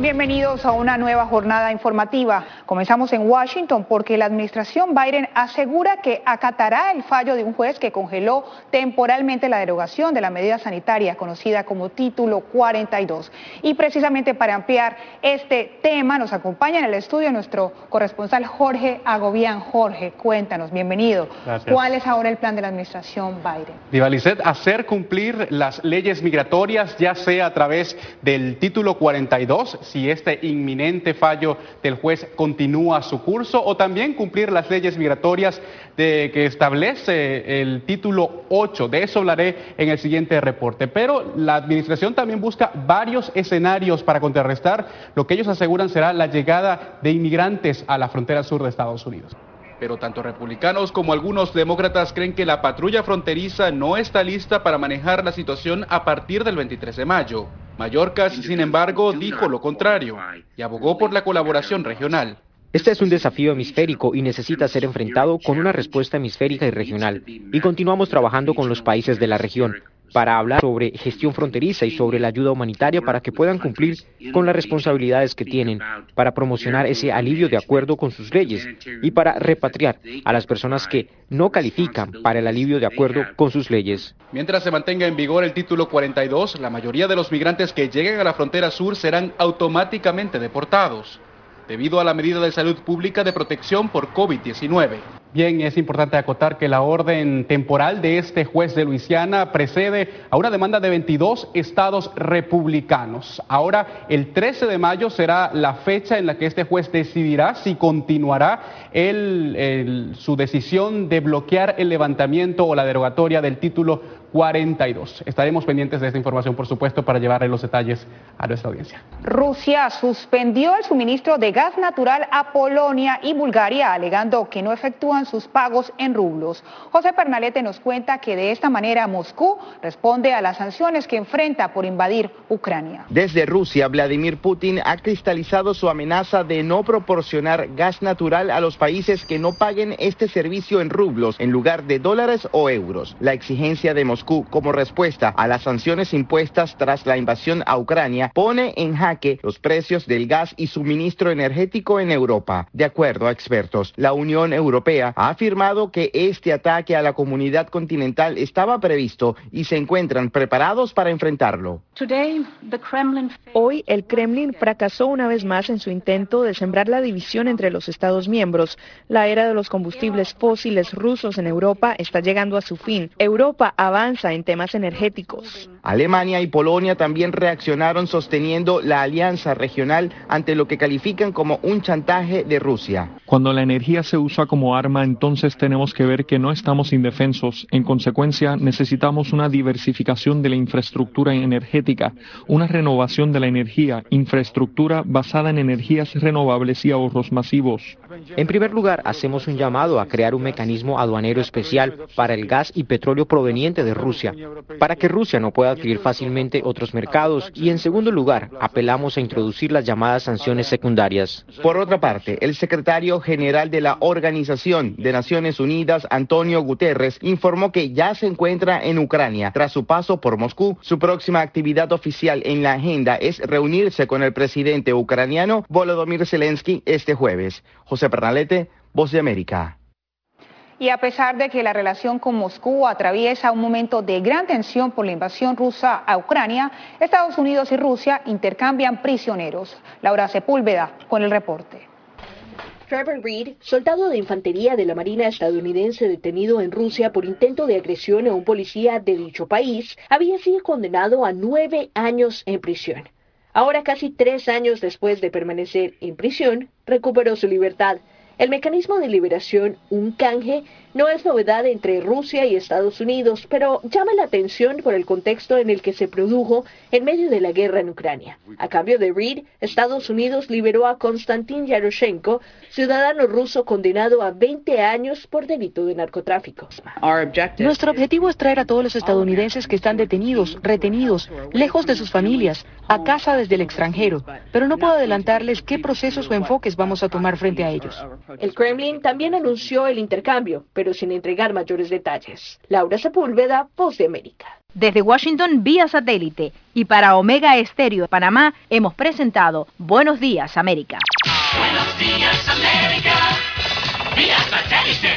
Bienvenidos a una nueva jornada informativa. Comenzamos en Washington porque la administración Biden asegura que acatará el fallo de un juez que congeló temporalmente la derogación de la medida sanitaria conocida como Título 42. Y precisamente para ampliar este tema nos acompaña en el estudio nuestro corresponsal Jorge Agobián. Jorge, cuéntanos, bienvenido. ¿Cuál es ahora el plan de la administración Biden? Divalicet, hacer cumplir las leyes migratorias, ya sea a través del Título 42, si este inminente fallo del juez continúa su curso o también cumplir las leyes migratorias de, que establece el título 8. De eso hablaré en el siguiente reporte. Pero la administración también busca varios escenarios para contrarrestar lo que ellos aseguran será la llegada de inmigrantes a la frontera sur de Estados Unidos. Pero tanto republicanos como algunos demócratas creen que la patrulla fronteriza no está lista para manejar la situación a partir del 23 de mayo. Mallorca, sin embargo, dijo lo contrario y abogó por la colaboración regional. Este es un desafío hemisférico y necesita ser enfrentado con una respuesta hemisférica y regional. Y continuamos trabajando con los países de la región para hablar sobre gestión fronteriza y sobre la ayuda humanitaria para que puedan cumplir con las responsabilidades que tienen, para promocionar ese alivio de acuerdo con sus leyes y para repatriar a las personas que no califican para el alivio de acuerdo con sus leyes. Mientras se mantenga en vigor el título 42, la mayoría de los migrantes que lleguen a la frontera sur serán automáticamente deportados debido a la medida de salud pública de protección por COVID-19. Bien, es importante acotar que la orden temporal de este juez de Luisiana precede a una demanda de 22 estados republicanos. Ahora, el 13 de mayo será la fecha en la que este juez decidirá si continuará su decisión de bloquear el levantamiento o la derogatoria del título 42. Estaremos pendientes de esta información, por supuesto, para llevarle los detalles a nuestra audiencia. Rusia suspendió el suministro de gas natural a Polonia y Bulgaria, alegando que no efectúan sus pagos en rublos. José Pernalete nos cuenta que de esta manera Moscú responde a las sanciones que enfrenta por invadir Ucrania. Desde Rusia, Vladimir Putin ha cristalizado su amenaza de no proporcionar gas natural a los países que no paguen este servicio en rublos en lugar de dólares o euros. La exigencia de Moscú como respuesta a las sanciones impuestas tras la invasión a Ucrania pone en jaque los precios del gas y suministro energético en Europa. De acuerdo a expertos, la Unión Europea ha afirmado que este ataque a la comunidad continental estaba previsto y se encuentran preparados para enfrentarlo. Hoy el Kremlin fracasó una vez más en su intento de sembrar la división entre los Estados miembros. La era de los combustibles fósiles rusos en Europa está llegando a su fin. Europa avanza en temas energéticos. Alemania y Polonia también reaccionaron sosteniendo la alianza regional ante lo que califican como un chantaje de Rusia. Cuando la energía se usa como arma, entonces tenemos que ver que no estamos indefensos. En consecuencia, necesitamos una diversificación de la infraestructura energética, una renovación de la energía, infraestructura basada en energías renovables y ahorros masivos. En primer lugar, hacemos un llamado a crear un mecanismo aduanero especial para el gas y petróleo proveniente de Rusia, para que Rusia no pueda adquirir fácilmente otros mercados. Y en segundo lugar, apelamos a introducir las llamadas sanciones secundarias. Por otra parte, el secretario general de la Organización de Naciones Unidas, Antonio Guterres, informó que ya se encuentra en Ucrania tras su paso por Moscú. Su próxima actividad oficial en la agenda es reunirse con el presidente ucraniano Volodymyr Zelensky este jueves. José Pernalete, Voz de América. Y a pesar de que la relación con Moscú atraviesa un momento de gran tensión por la invasión rusa a Ucrania, Estados Unidos y Rusia intercambian prisioneros. Laura Sepúlveda con el reporte. Trevor Reed, soldado de infantería de la Marina estadounidense detenido en Rusia por intento de agresión a un policía de dicho país, había sido condenado a nueve años en prisión. Ahora, casi tres años después de permanecer en prisión, recuperó su libertad. El mecanismo de liberación, un canje, no es novedad entre Rusia y Estados Unidos, pero llama la atención por el contexto en el que se produjo en medio de la guerra en Ucrania. A cambio de Reed, Estados Unidos liberó a Konstantin Yaroshenko, ciudadano ruso condenado a 20 años por delito de narcotráfico. Nuestro objetivo es traer a todos los estadounidenses que están detenidos, retenidos, lejos de sus familias, a casa desde el extranjero, pero no puedo adelantarles qué procesos o enfoques vamos a tomar frente a ellos. El Kremlin también anunció el intercambio, pero sin entregar mayores detalles. Laura Sepúlveda, Voz de América. Desde Washington vía satélite y para Omega Estéreo de Panamá hemos presentado Buenos Días América. Buenos días América, vía satélite,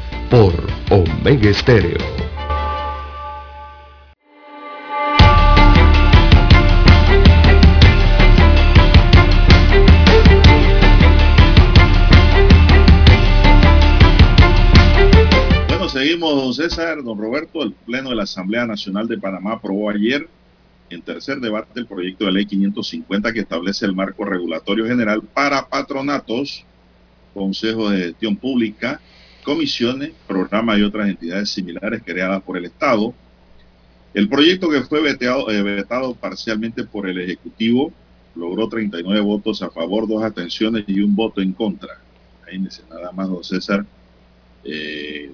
Por Omega Estéreo. Bueno, seguimos, don César, don Roberto. El Pleno de la Asamblea Nacional de Panamá aprobó ayer, en tercer debate, el proyecto de ley 550 que establece el marco regulatorio general para patronatos, consejos de gestión pública, comisiones, programas y otras entidades similares creadas por el Estado. El proyecto que fue eh, vetado parcialmente por el Ejecutivo logró 39 votos a favor, dos atenciones y un voto en contra. Ahí dice nada más, don César, eh,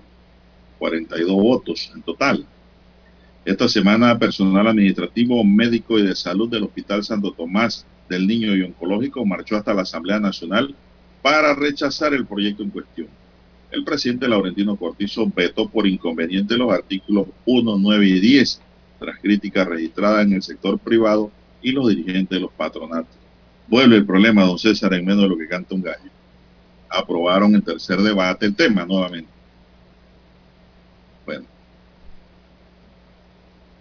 42 votos en total. Esta semana, personal administrativo, médico y de salud del Hospital Santo Tomás del Niño y Oncológico marchó hasta la Asamblea Nacional para rechazar el proyecto en cuestión. El presidente Laurentino Cortizo vetó por inconveniente los artículos 1, 9 y 10, tras críticas registradas en el sector privado y los dirigentes de los patronatos. Vuelve el problema, don César, en menos de lo que canta un gallo. Aprobaron en tercer debate el tema nuevamente. Bueno.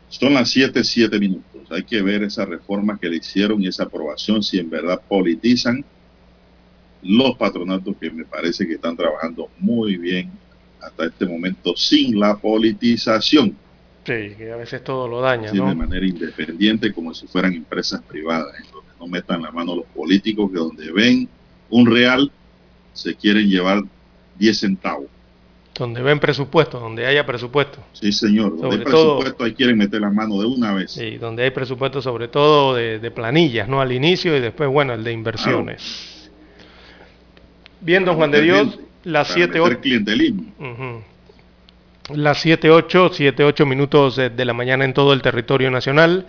Son las 7, 7 minutos. Hay que ver esa reforma que le hicieron y esa aprobación, si en verdad politizan los patronatos que me parece que están trabajando muy bien hasta este momento sin la politización. Sí, que a veces todo lo daña, de manera independiente, como si fueran empresas privadas, en donde no metan la mano los políticos, que donde ven un real se quieren llevar 10 centavos. Donde ven presupuesto, donde haya presupuesto. Sí, señor. Donde Sobre hay todo- presupuesto, ahí quieren meter la mano de una vez. Sí, donde hay presupuesto sobre todo de, de planillas, ¿no? Al inicio y después, bueno, el de inversiones. Bien, don Juan de Dios, las Para 7 meter clientelismo. Ujú. Las 7, 8, 7, 8 minutos de, de la mañana en todo el territorio nacional.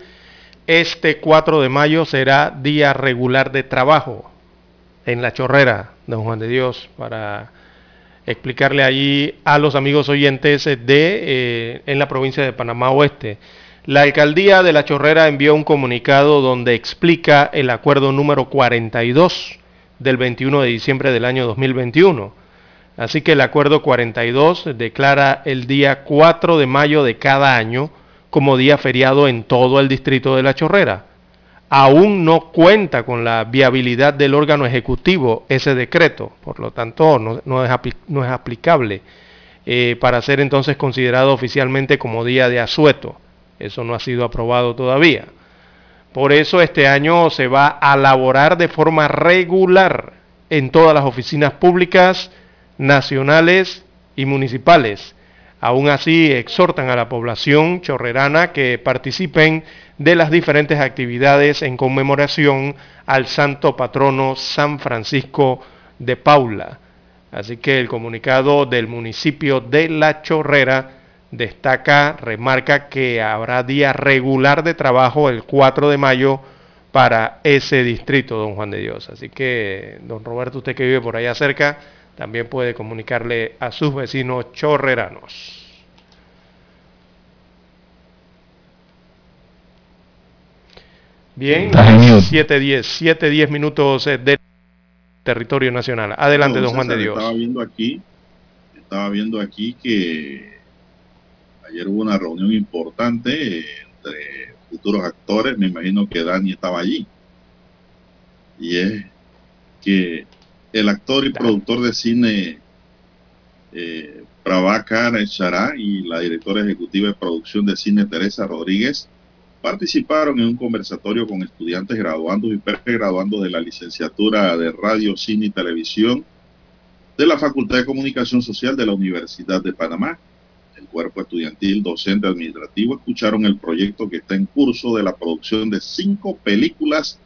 Este 4 de mayo será día regular de trabajo en la chorrera, don Juan de Dios, para explicarle allí a los amigos oyentes de eh, en la provincia de Panamá Oeste. La alcaldía de La Chorrera envió un comunicado donde explica el acuerdo número 42 del 21 de diciembre del año 2021. Así que el acuerdo 42 declara el día 4 de mayo de cada año como día feriado en todo el distrito de La Chorrera. Aún no cuenta con la viabilidad del órgano ejecutivo ese decreto, por lo tanto no, es, aplicable eh, para ser entonces considerado oficialmente como día de asueto. Eso no ha sido aprobado todavía. Por eso este año se va a elaborar de forma regular en todas las oficinas públicas, nacionales y municipales. Aún así, exhortan a la población chorrerana que participen de las diferentes actividades en conmemoración al santo patrono San Francisco de Paula. Así que el comunicado del municipio de La Chorrera destaca, remarca que habrá día regular de trabajo el 4 de mayo para ese distrito, don Juan de Dios. Así que, don Roberto, usted que vive por allá cerca, también puede comunicarle a sus vecinos chorreranos. Bien, 7-10, 7-10 minutos de territorio nacional. Adelante, don Juan de Dios. Estaba viendo aquí, estaba viendo aquí que ayer hubo una reunión importante entre futuros actores, me imagino que Dani estaba allí. Y es que el actor y productor de cine eh, Prabhakar Chará y la directora ejecutiva de producción de cine Teresa Rodríguez participaron en un conversatorio con estudiantes graduandos y pregraduandos de la licenciatura de Radio, Cine y Televisión de la Facultad de Comunicación Social de la Universidad de Panamá. El cuerpo estudiantil, docente administrativo, escucharon el proyecto que está en curso de la producción de cinco películas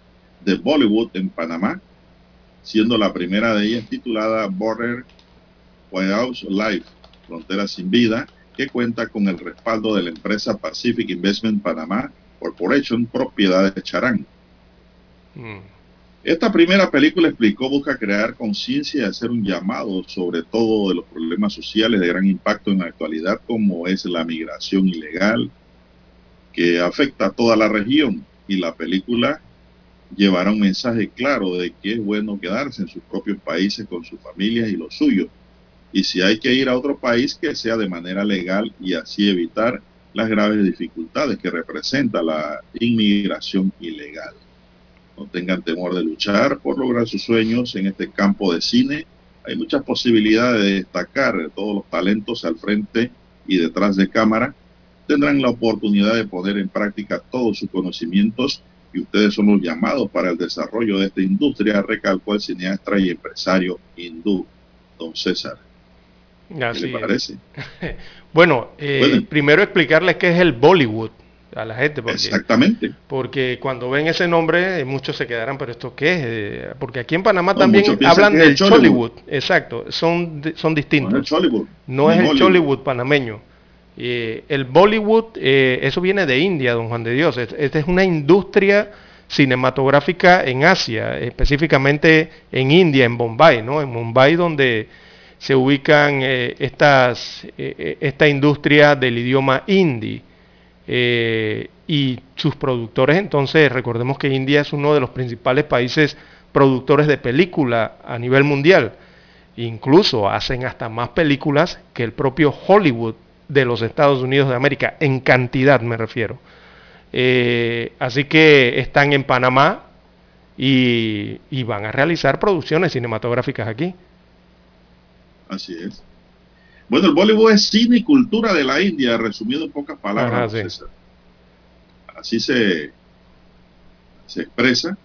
de Bollywood en Panamá, siendo la primera de ellas titulada Border House Life, Frontera sin Vida, que cuenta con el respaldo de la empresa Pacific Investment Panamá Corporation, propiedad de Charán. Mm. Esta primera película explicó busca crear conciencia y hacer un llamado sobre todo de los problemas sociales de gran impacto en la actualidad, como es la migración ilegal, que afecta a toda la región. Y la película llevará un mensaje claro de que es bueno quedarse en sus propios países con sus familias y los suyos. Y si hay que ir a otro país, que sea de manera legal y así evitar las graves dificultades que representa la inmigración ilegal. No tengan temor de luchar por lograr sus sueños en este campo de cine. Hay muchas posibilidades de destacar todos los talentos al frente y detrás de cámara. Tendrán la oportunidad de poner en práctica todos sus conocimientos y ustedes son los llamados para el desarrollo de esta industria, recalcó el cineasta y empresario hindú, don César. ¿Qué le parece? Bueno, eh, primero explicarles qué es el Bollywood a la gente. Exactamente. Porque cuando ven ese nombre, eh, muchos se quedarán, pero ¿esto qué es? Eh, porque aquí en Panamá también hablan del Chollywood. Exacto, son, son distintos. No es el Chollywood, panameño. el Bollywood, eso viene de India, don Juan de Dios. Esta es una industria cinematográfica en Asia, específicamente en India, en Bombay, ¿no? En Mumbai, donde se ubican eh, estas, eh, eh, esta industria del idioma hindi y sus productores. Entonces, recordemos que India es uno de los principales países productores de película a nivel mundial. Incluso hacen hasta más películas que el propio Hollywood de los Estados Unidos de América, en cantidad me refiero. así que están en Panamá y van a realizar producciones cinematográficas aquí. Así es. Bueno, el Bollywood es cine y cultura de la India, resumido en pocas palabras. Así se, se expresa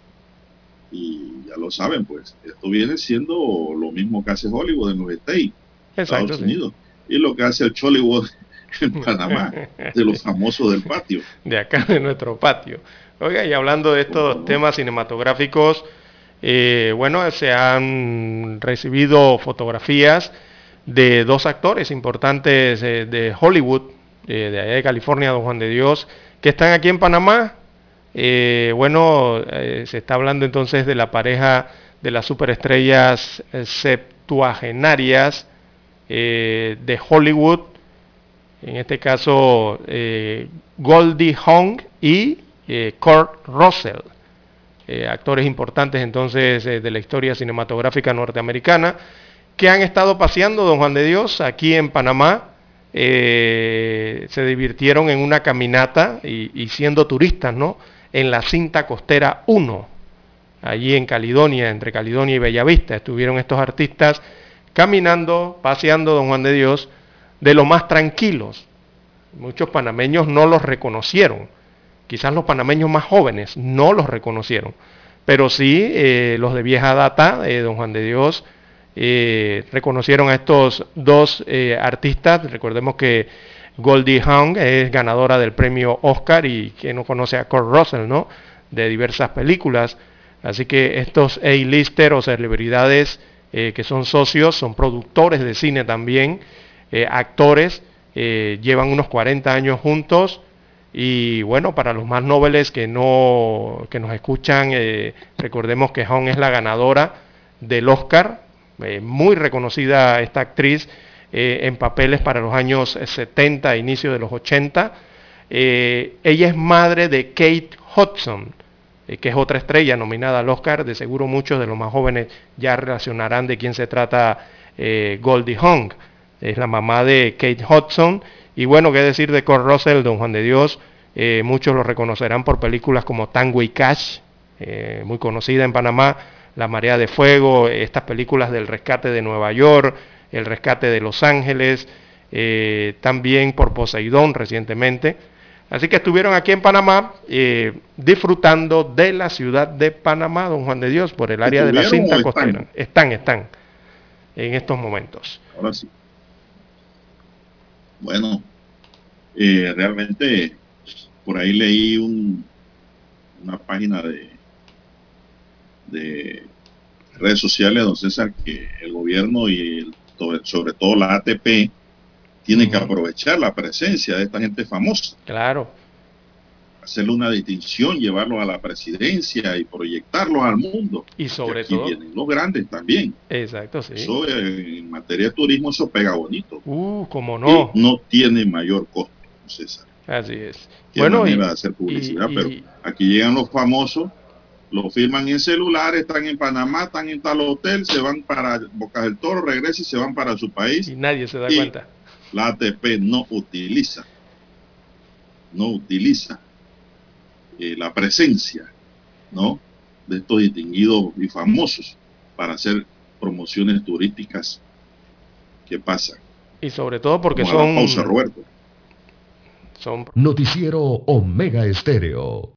y ya lo saben, pues. Esto viene siendo lo mismo que hace Hollywood en los States, Estados Unidos, y lo que hace el Chollywood en Panamá, de los famosos del patio. De acá, de nuestro patio. Oiga, y hablando de estos temas cinematográficos, eh, bueno, se han recibido fotografías de dos actores importantes eh, de Hollywood, eh, de allá de California, Don Juan de Dios, que están aquí en Panamá. bueno, se está hablando entonces de la pareja de las superestrellas septuagenarias de Hollywood, en este caso Goldie Hawn y Kurt Russell. Eh, actores importantes entonces eh, de la historia cinematográfica norteamericana, que han estado paseando, don Juan de Dios, aquí en Panamá, eh, se divirtieron en una caminata y, siendo turistas, ¿no? En la cinta costera 1, allí en Caledonia, entre Caledonia y Bellavista, estuvieron estos artistas caminando, paseando Don Juan de Dios, de lo más tranquilos. Muchos panameños no los reconocieron, quizás los panameños más jóvenes no los reconocieron, pero sí eh, los de vieja data, eh, Don Juan de Dios, eh, reconocieron a estos dos eh, artistas. Recordemos que Goldie Hawn es ganadora del premio Oscar y que no conoce a Kurt Russell, ¿no? De diversas películas. Así que estos A-lister o celebridades eh, que son socios, son productores de cine también, actores, llevan unos 40 años juntos. Y bueno, para los más nobles que, no, que nos escuchan, recordemos que Hawn es la ganadora del Oscar eh, muy reconocida esta actriz eh, en papeles para los años 70 e inicio de los 80. Eh, ella es madre de Kate Hudson, que es otra estrella nominada al Oscar. De seguro muchos de los más jóvenes ya relacionarán de quién se trata Goldie Hawn. Es la mamá de Kate Hudson. Y bueno, qué decir de Kurt Russell, Don Juan de Dios. muchos lo reconocerán por películas como Tango y Cash, muy conocida en Panamá la Marea de Fuego, estas películas del rescate de Nueva York, el rescate de Los Ángeles, eh, también por Poseidón recientemente. Así que estuvieron aquí en Panamá eh, disfrutando de la ciudad de Panamá, don Juan de Dios, por el área de la cinta costera. Están? están, en estos momentos. Ahora sí. Bueno, eh, realmente por ahí leí una página de de redes sociales, don César, que el gobierno y sobre todo la ATP tienen que aprovechar la presencia de esta gente famosa. Claro. Hacerle una distinción, llevarlos a la presidencia y proyectarlos al mundo. Y sobre todo. vienen los grandes también. Exacto, sí. Eso en materia de turismo, eso pega bonito. Uh, como no. no tiene mayor costo, don César. Así es. bueno, manera de hacer publicidad, pero aquí llegan los famosos lo firman en celular, están en Panamá, están en tal hotel, se van para Boca del Toro, regresan y se van para su país. Y nadie se da cuenta. La ATP no utiliza, no utiliza eh, la presencia, ¿no? De estos distinguidos y famosos para hacer promociones turísticas que pasan. Y sobre todo porque son... Pausa, Roberto. Son... Noticiero Omega Estéreo.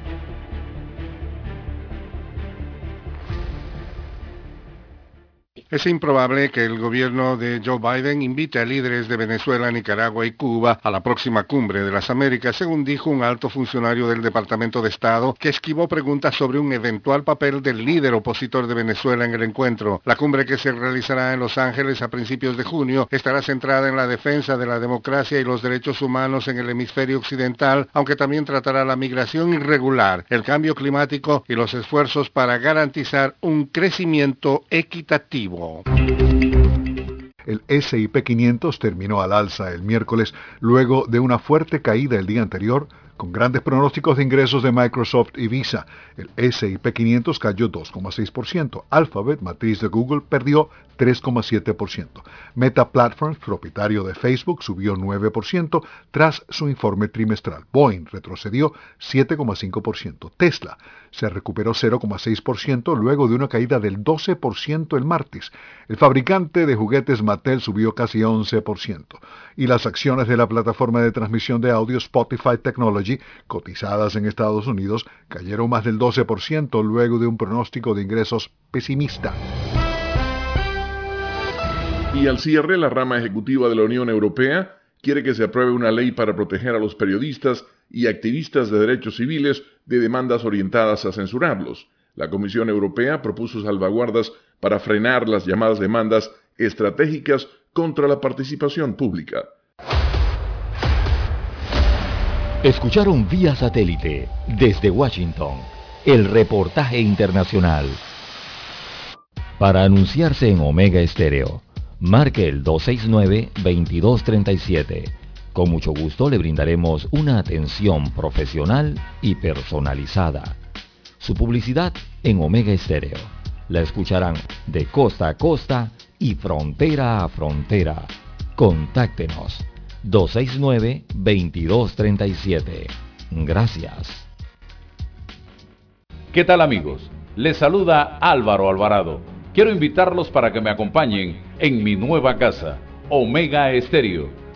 Es improbable que el gobierno de Joe Biden invite a líderes de Venezuela, Nicaragua y Cuba a la próxima cumbre de las Américas, según dijo un alto funcionario del Departamento de Estado que esquivó preguntas sobre un eventual papel del líder opositor de Venezuela en el encuentro. La cumbre que se realizará en Los Ángeles a principios de junio estará centrada en la defensa de la democracia y los derechos humanos en el hemisferio occidental, aunque también tratará la migración irregular, el cambio climático y los esfuerzos para garantizar un crecimiento equitativo. El SIP 500 terminó al alza el miércoles luego de una fuerte caída el día anterior con grandes pronósticos de ingresos de Microsoft y Visa. El S&P 500 cayó 2,6%. Alphabet, matriz de Google, perdió 3,7%. Meta Platforms, propietario de Facebook, subió 9% tras su informe trimestral. Boeing retrocedió 7,5%. Tesla se recuperó 0,6% luego de una caída del 12% el martes. El fabricante de juguetes Mattel subió casi 11%. Y las acciones de la plataforma de transmisión de audio Spotify Technology, cotizadas en Estados Unidos, cayeron más del 12% luego de un pronóstico de ingresos pesimista. Y al cierre, la rama ejecutiva de la Unión Europea quiere que se apruebe una ley para proteger a los periodistas y activistas de derechos civiles de demandas orientadas a censurarlos. La Comisión Europea propuso salvaguardas para frenar las llamadas demandas estratégicas contra la participación pública. Escucharon vía satélite desde Washington el reportaje internacional. Para anunciarse en Omega Estéreo, marque el 269-2237. Con mucho gusto le brindaremos una atención profesional y personalizada. Su publicidad en Omega Estéreo. La escucharán de costa a costa y frontera a frontera. Contáctenos 269-2237. Gracias. ¿Qué tal amigos? Les saluda Álvaro Alvarado quiero invitarlos para que me acompañen en mi nueva casa, Omega Estéreo,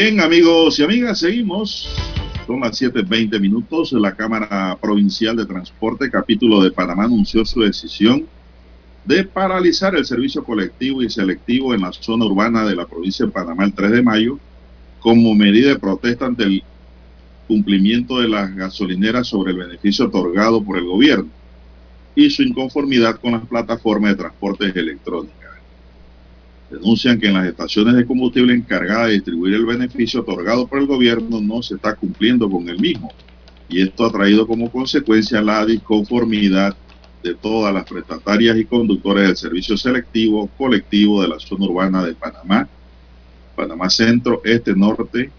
Bien, amigos y amigas, seguimos. Son las 7.20 minutos. La Cámara Provincial de Transporte, capítulo de Panamá, anunció su decisión de paralizar el servicio colectivo y selectivo en la zona urbana de la provincia de Panamá el 3 de mayo como medida de protesta ante el cumplimiento de las gasolineras sobre el beneficio otorgado por el gobierno y su inconformidad con las plataformas de transportes electrónicos denuncian que en las estaciones de combustible encargadas de distribuir el beneficio otorgado por el gobierno no se está cumpliendo con el mismo. Y esto ha traído como consecuencia la disconformidad de todas las prestatarias y conductores del servicio selectivo colectivo de la zona urbana de Panamá, Panamá Centro, Este, Norte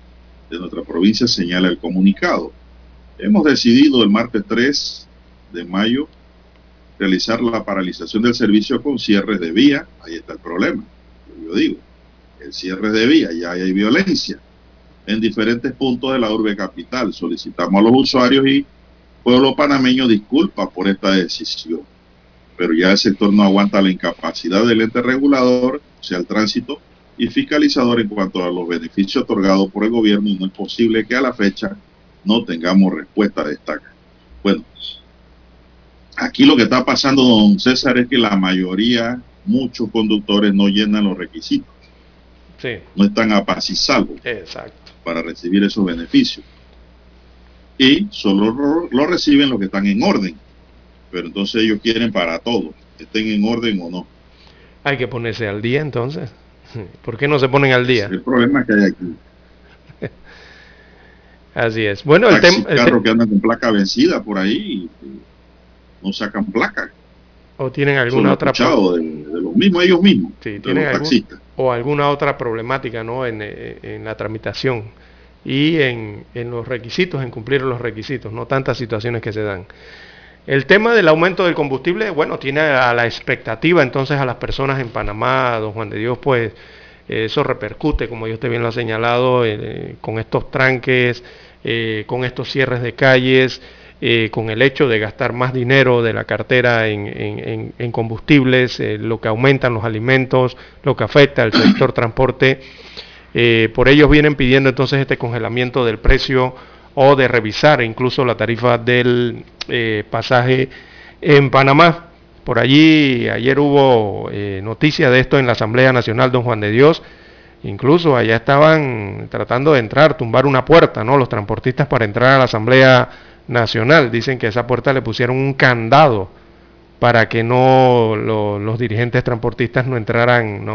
de nuestra provincia, señala el comunicado. Hemos decidido el martes 3 de mayo realizar la paralización del servicio con cierres de vía. Ahí está el problema digo, el cierre de vía, ya hay violencia en diferentes puntos de la urbe capital. Solicitamos a los usuarios y pueblo panameño disculpa por esta decisión, pero ya el sector no aguanta la incapacidad del ente regulador, o sea, el tránsito y fiscalizador en cuanto a los beneficios otorgados por el gobierno y no es posible que a la fecha no tengamos respuesta de esta. Bueno, aquí lo que está pasando, don César, es que la mayoría muchos conductores no llenan los requisitos. No están a paz y salvo para recibir esos beneficios. Y solo lo, reciben los que están en orden. Pero entonces ellos quieren para todos, estén en orden o no. Hay que ponerse al día entonces. ¿Por qué no se ponen al día? El problema que hay aquí. Así es. Bueno, el tema. carros que andan con placa vencida por ahí no sacan placa o tienen alguna otra de, de los mismos ellos mismos sí, tienen o alguna otra problemática no en, en la tramitación y en, en, los requisitos en cumplir los requisitos no tantas situaciones que se dan. El tema del aumento del combustible bueno tiene a la expectativa entonces a las personas en Panamá don Juan de Dios pues eso repercute como yo usted bien lo ha señalado eh, con estos tranques eh, con estos cierres de calles eh, con el hecho de gastar más dinero de la cartera en, combustibles, eh, lo que aumentan los alimentos, lo que afecta al sector transporte. Eh, por ellos vienen pidiendo entonces este congelamiento del precio o de revisar incluso la tarifa del pasaje en Panamá. Por allí ayer hubo noticia de esto en la Asamblea Nacional Don Juan de Dios. Incluso allá estaban tratando de entrar, tumbar una puerta, ¿no? Los transportistas para entrar a la Asamblea Nacional. Dicen que a esa puerta le pusieron un candado para que no los dirigentes transportistas no entraran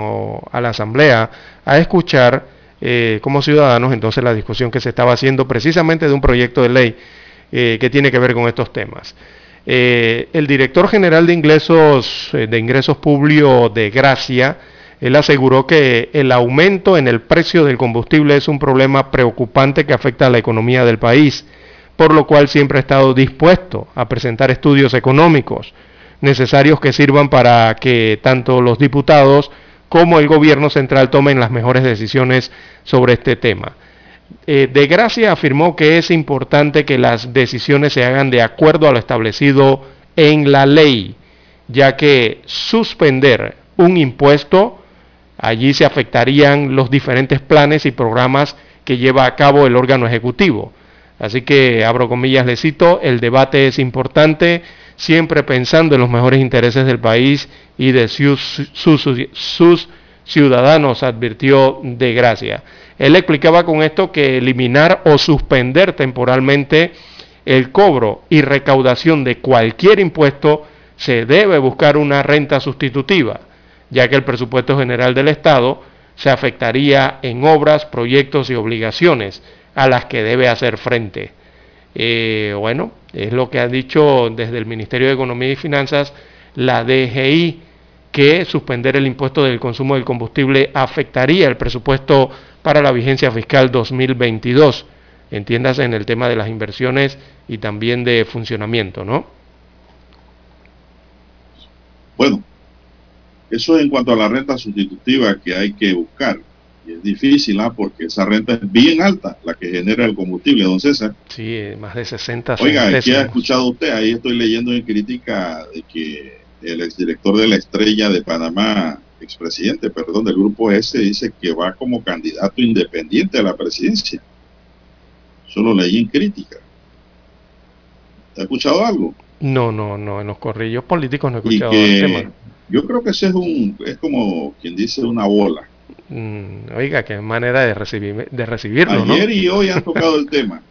a la Asamblea a escuchar eh, como ciudadanos entonces la discusión que se estaba haciendo precisamente de un proyecto de ley eh, que tiene que ver con estos temas. Eh, el director general de ingresos, de ingresos públicos de Gracia, él aseguró que el aumento en el precio del combustible es un problema preocupante que afecta a la economía del país, por lo cual siempre ha estado dispuesto a presentar estudios económicos necesarios que sirvan para que tanto los diputados como el gobierno central tomen las mejores decisiones sobre este tema. Eh, de Gracia afirmó que es importante que las decisiones se hagan de acuerdo a lo establecido en la ley, ya que suspender un impuesto Allí se afectarían los diferentes planes y programas que lleva a cabo el órgano ejecutivo. Así que, abro comillas, le cito, el debate es importante, siempre pensando en los mejores intereses del país y de sus, sus ciudadanos, advirtió de gracia. Él explicaba con esto que eliminar o suspender temporalmente el cobro y recaudación de cualquier impuesto se debe buscar una renta sustitutiva ya que el presupuesto general del Estado se afectaría en obras, proyectos y obligaciones a las que debe hacer frente. Eh, bueno, es lo que ha dicho desde el Ministerio de Economía y Finanzas la DGI, que suspender el impuesto del consumo del combustible afectaría el presupuesto para la vigencia fiscal 2022, entiéndase en el tema de las inversiones y también de funcionamiento, ¿no? Bueno, eso es en cuanto a la renta sustitutiva que hay que buscar. Y es difícil, ¿ah? porque esa renta es bien alta, la que genera el combustible, don César. Sí, más de 60 Oiga, ¿qué ha escuchado usted? Ahí estoy leyendo en crítica de que el exdirector de la Estrella de Panamá, expresidente, perdón, del grupo S, dice que va como candidato independiente a la presidencia. Solo leí en crítica. ¿Ha escuchado algo? No, no, no, en los corrillos políticos no he escuchado el tema yo creo que ese es un, es como quien dice una bola. Mm, oiga, qué manera de, recibir, de recibirlo, Ayer y hoy han tocado el tema.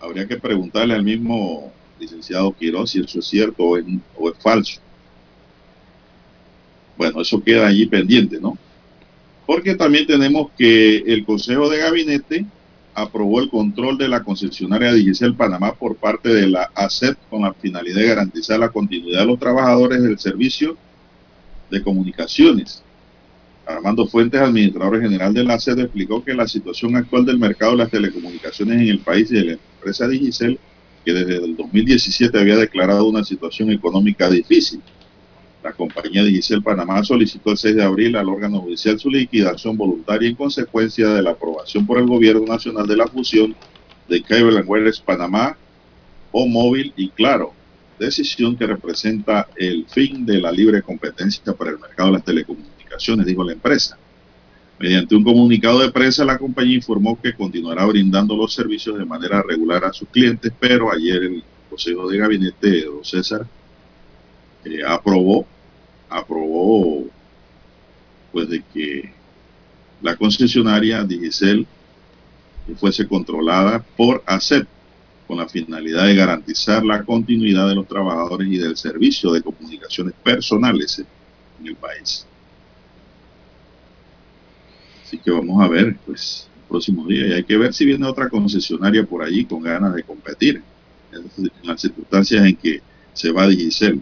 Habría que preguntarle al mismo licenciado Quiroz si eso es cierto o es, o es falso. Bueno, eso queda allí pendiente, ¿no? Porque también tenemos que el Consejo de Gabinete aprobó el control de la concesionaria Digicel Panamá por parte de la ACEP con la finalidad de garantizar la continuidad de los trabajadores del servicio de Comunicaciones. Armando Fuentes, administrador general de la sede, explicó que la situación actual del mercado de las telecomunicaciones en el país y de la empresa Digicel, que desde el 2017 había declarado una situación económica difícil. La compañía Digicel Panamá solicitó el 6 de abril al órgano judicial su liquidación voluntaria en consecuencia de la aprobación por el gobierno nacional de la fusión de Cable Wireless Panamá, O Móvil y Claro, decisión que representa el fin de la libre competencia para el mercado de las telecomunicaciones, dijo la empresa. Mediante un comunicado de prensa, la compañía informó que continuará brindando los servicios de manera regular a sus clientes, pero ayer el Consejo de Gabinete Don César eh, aprobó, aprobó pues de que la concesionaria Digicel fuese controlada por ACEP con la finalidad de garantizar la continuidad de los trabajadores y del servicio de comunicaciones personales en el país. Así que vamos a ver, pues, el próximo día. Y hay que ver si viene otra concesionaria por allí con ganas de competir, en las circunstancias en que se va a Digicel.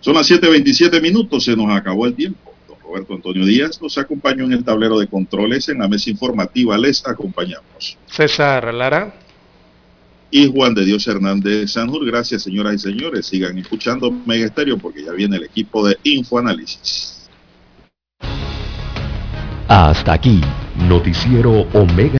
Son las 7.27 minutos, se nos acabó el tiempo. Don Roberto Antonio Díaz nos acompañó en el tablero de controles en la mesa informativa. Les acompañamos. César Lara. Y Juan de Dios Hernández Sanjur. Gracias, señoras y señores. Sigan escuchando Mega Estéreo porque ya viene el equipo de Infoanálisis. Hasta aquí, Noticiero Omega.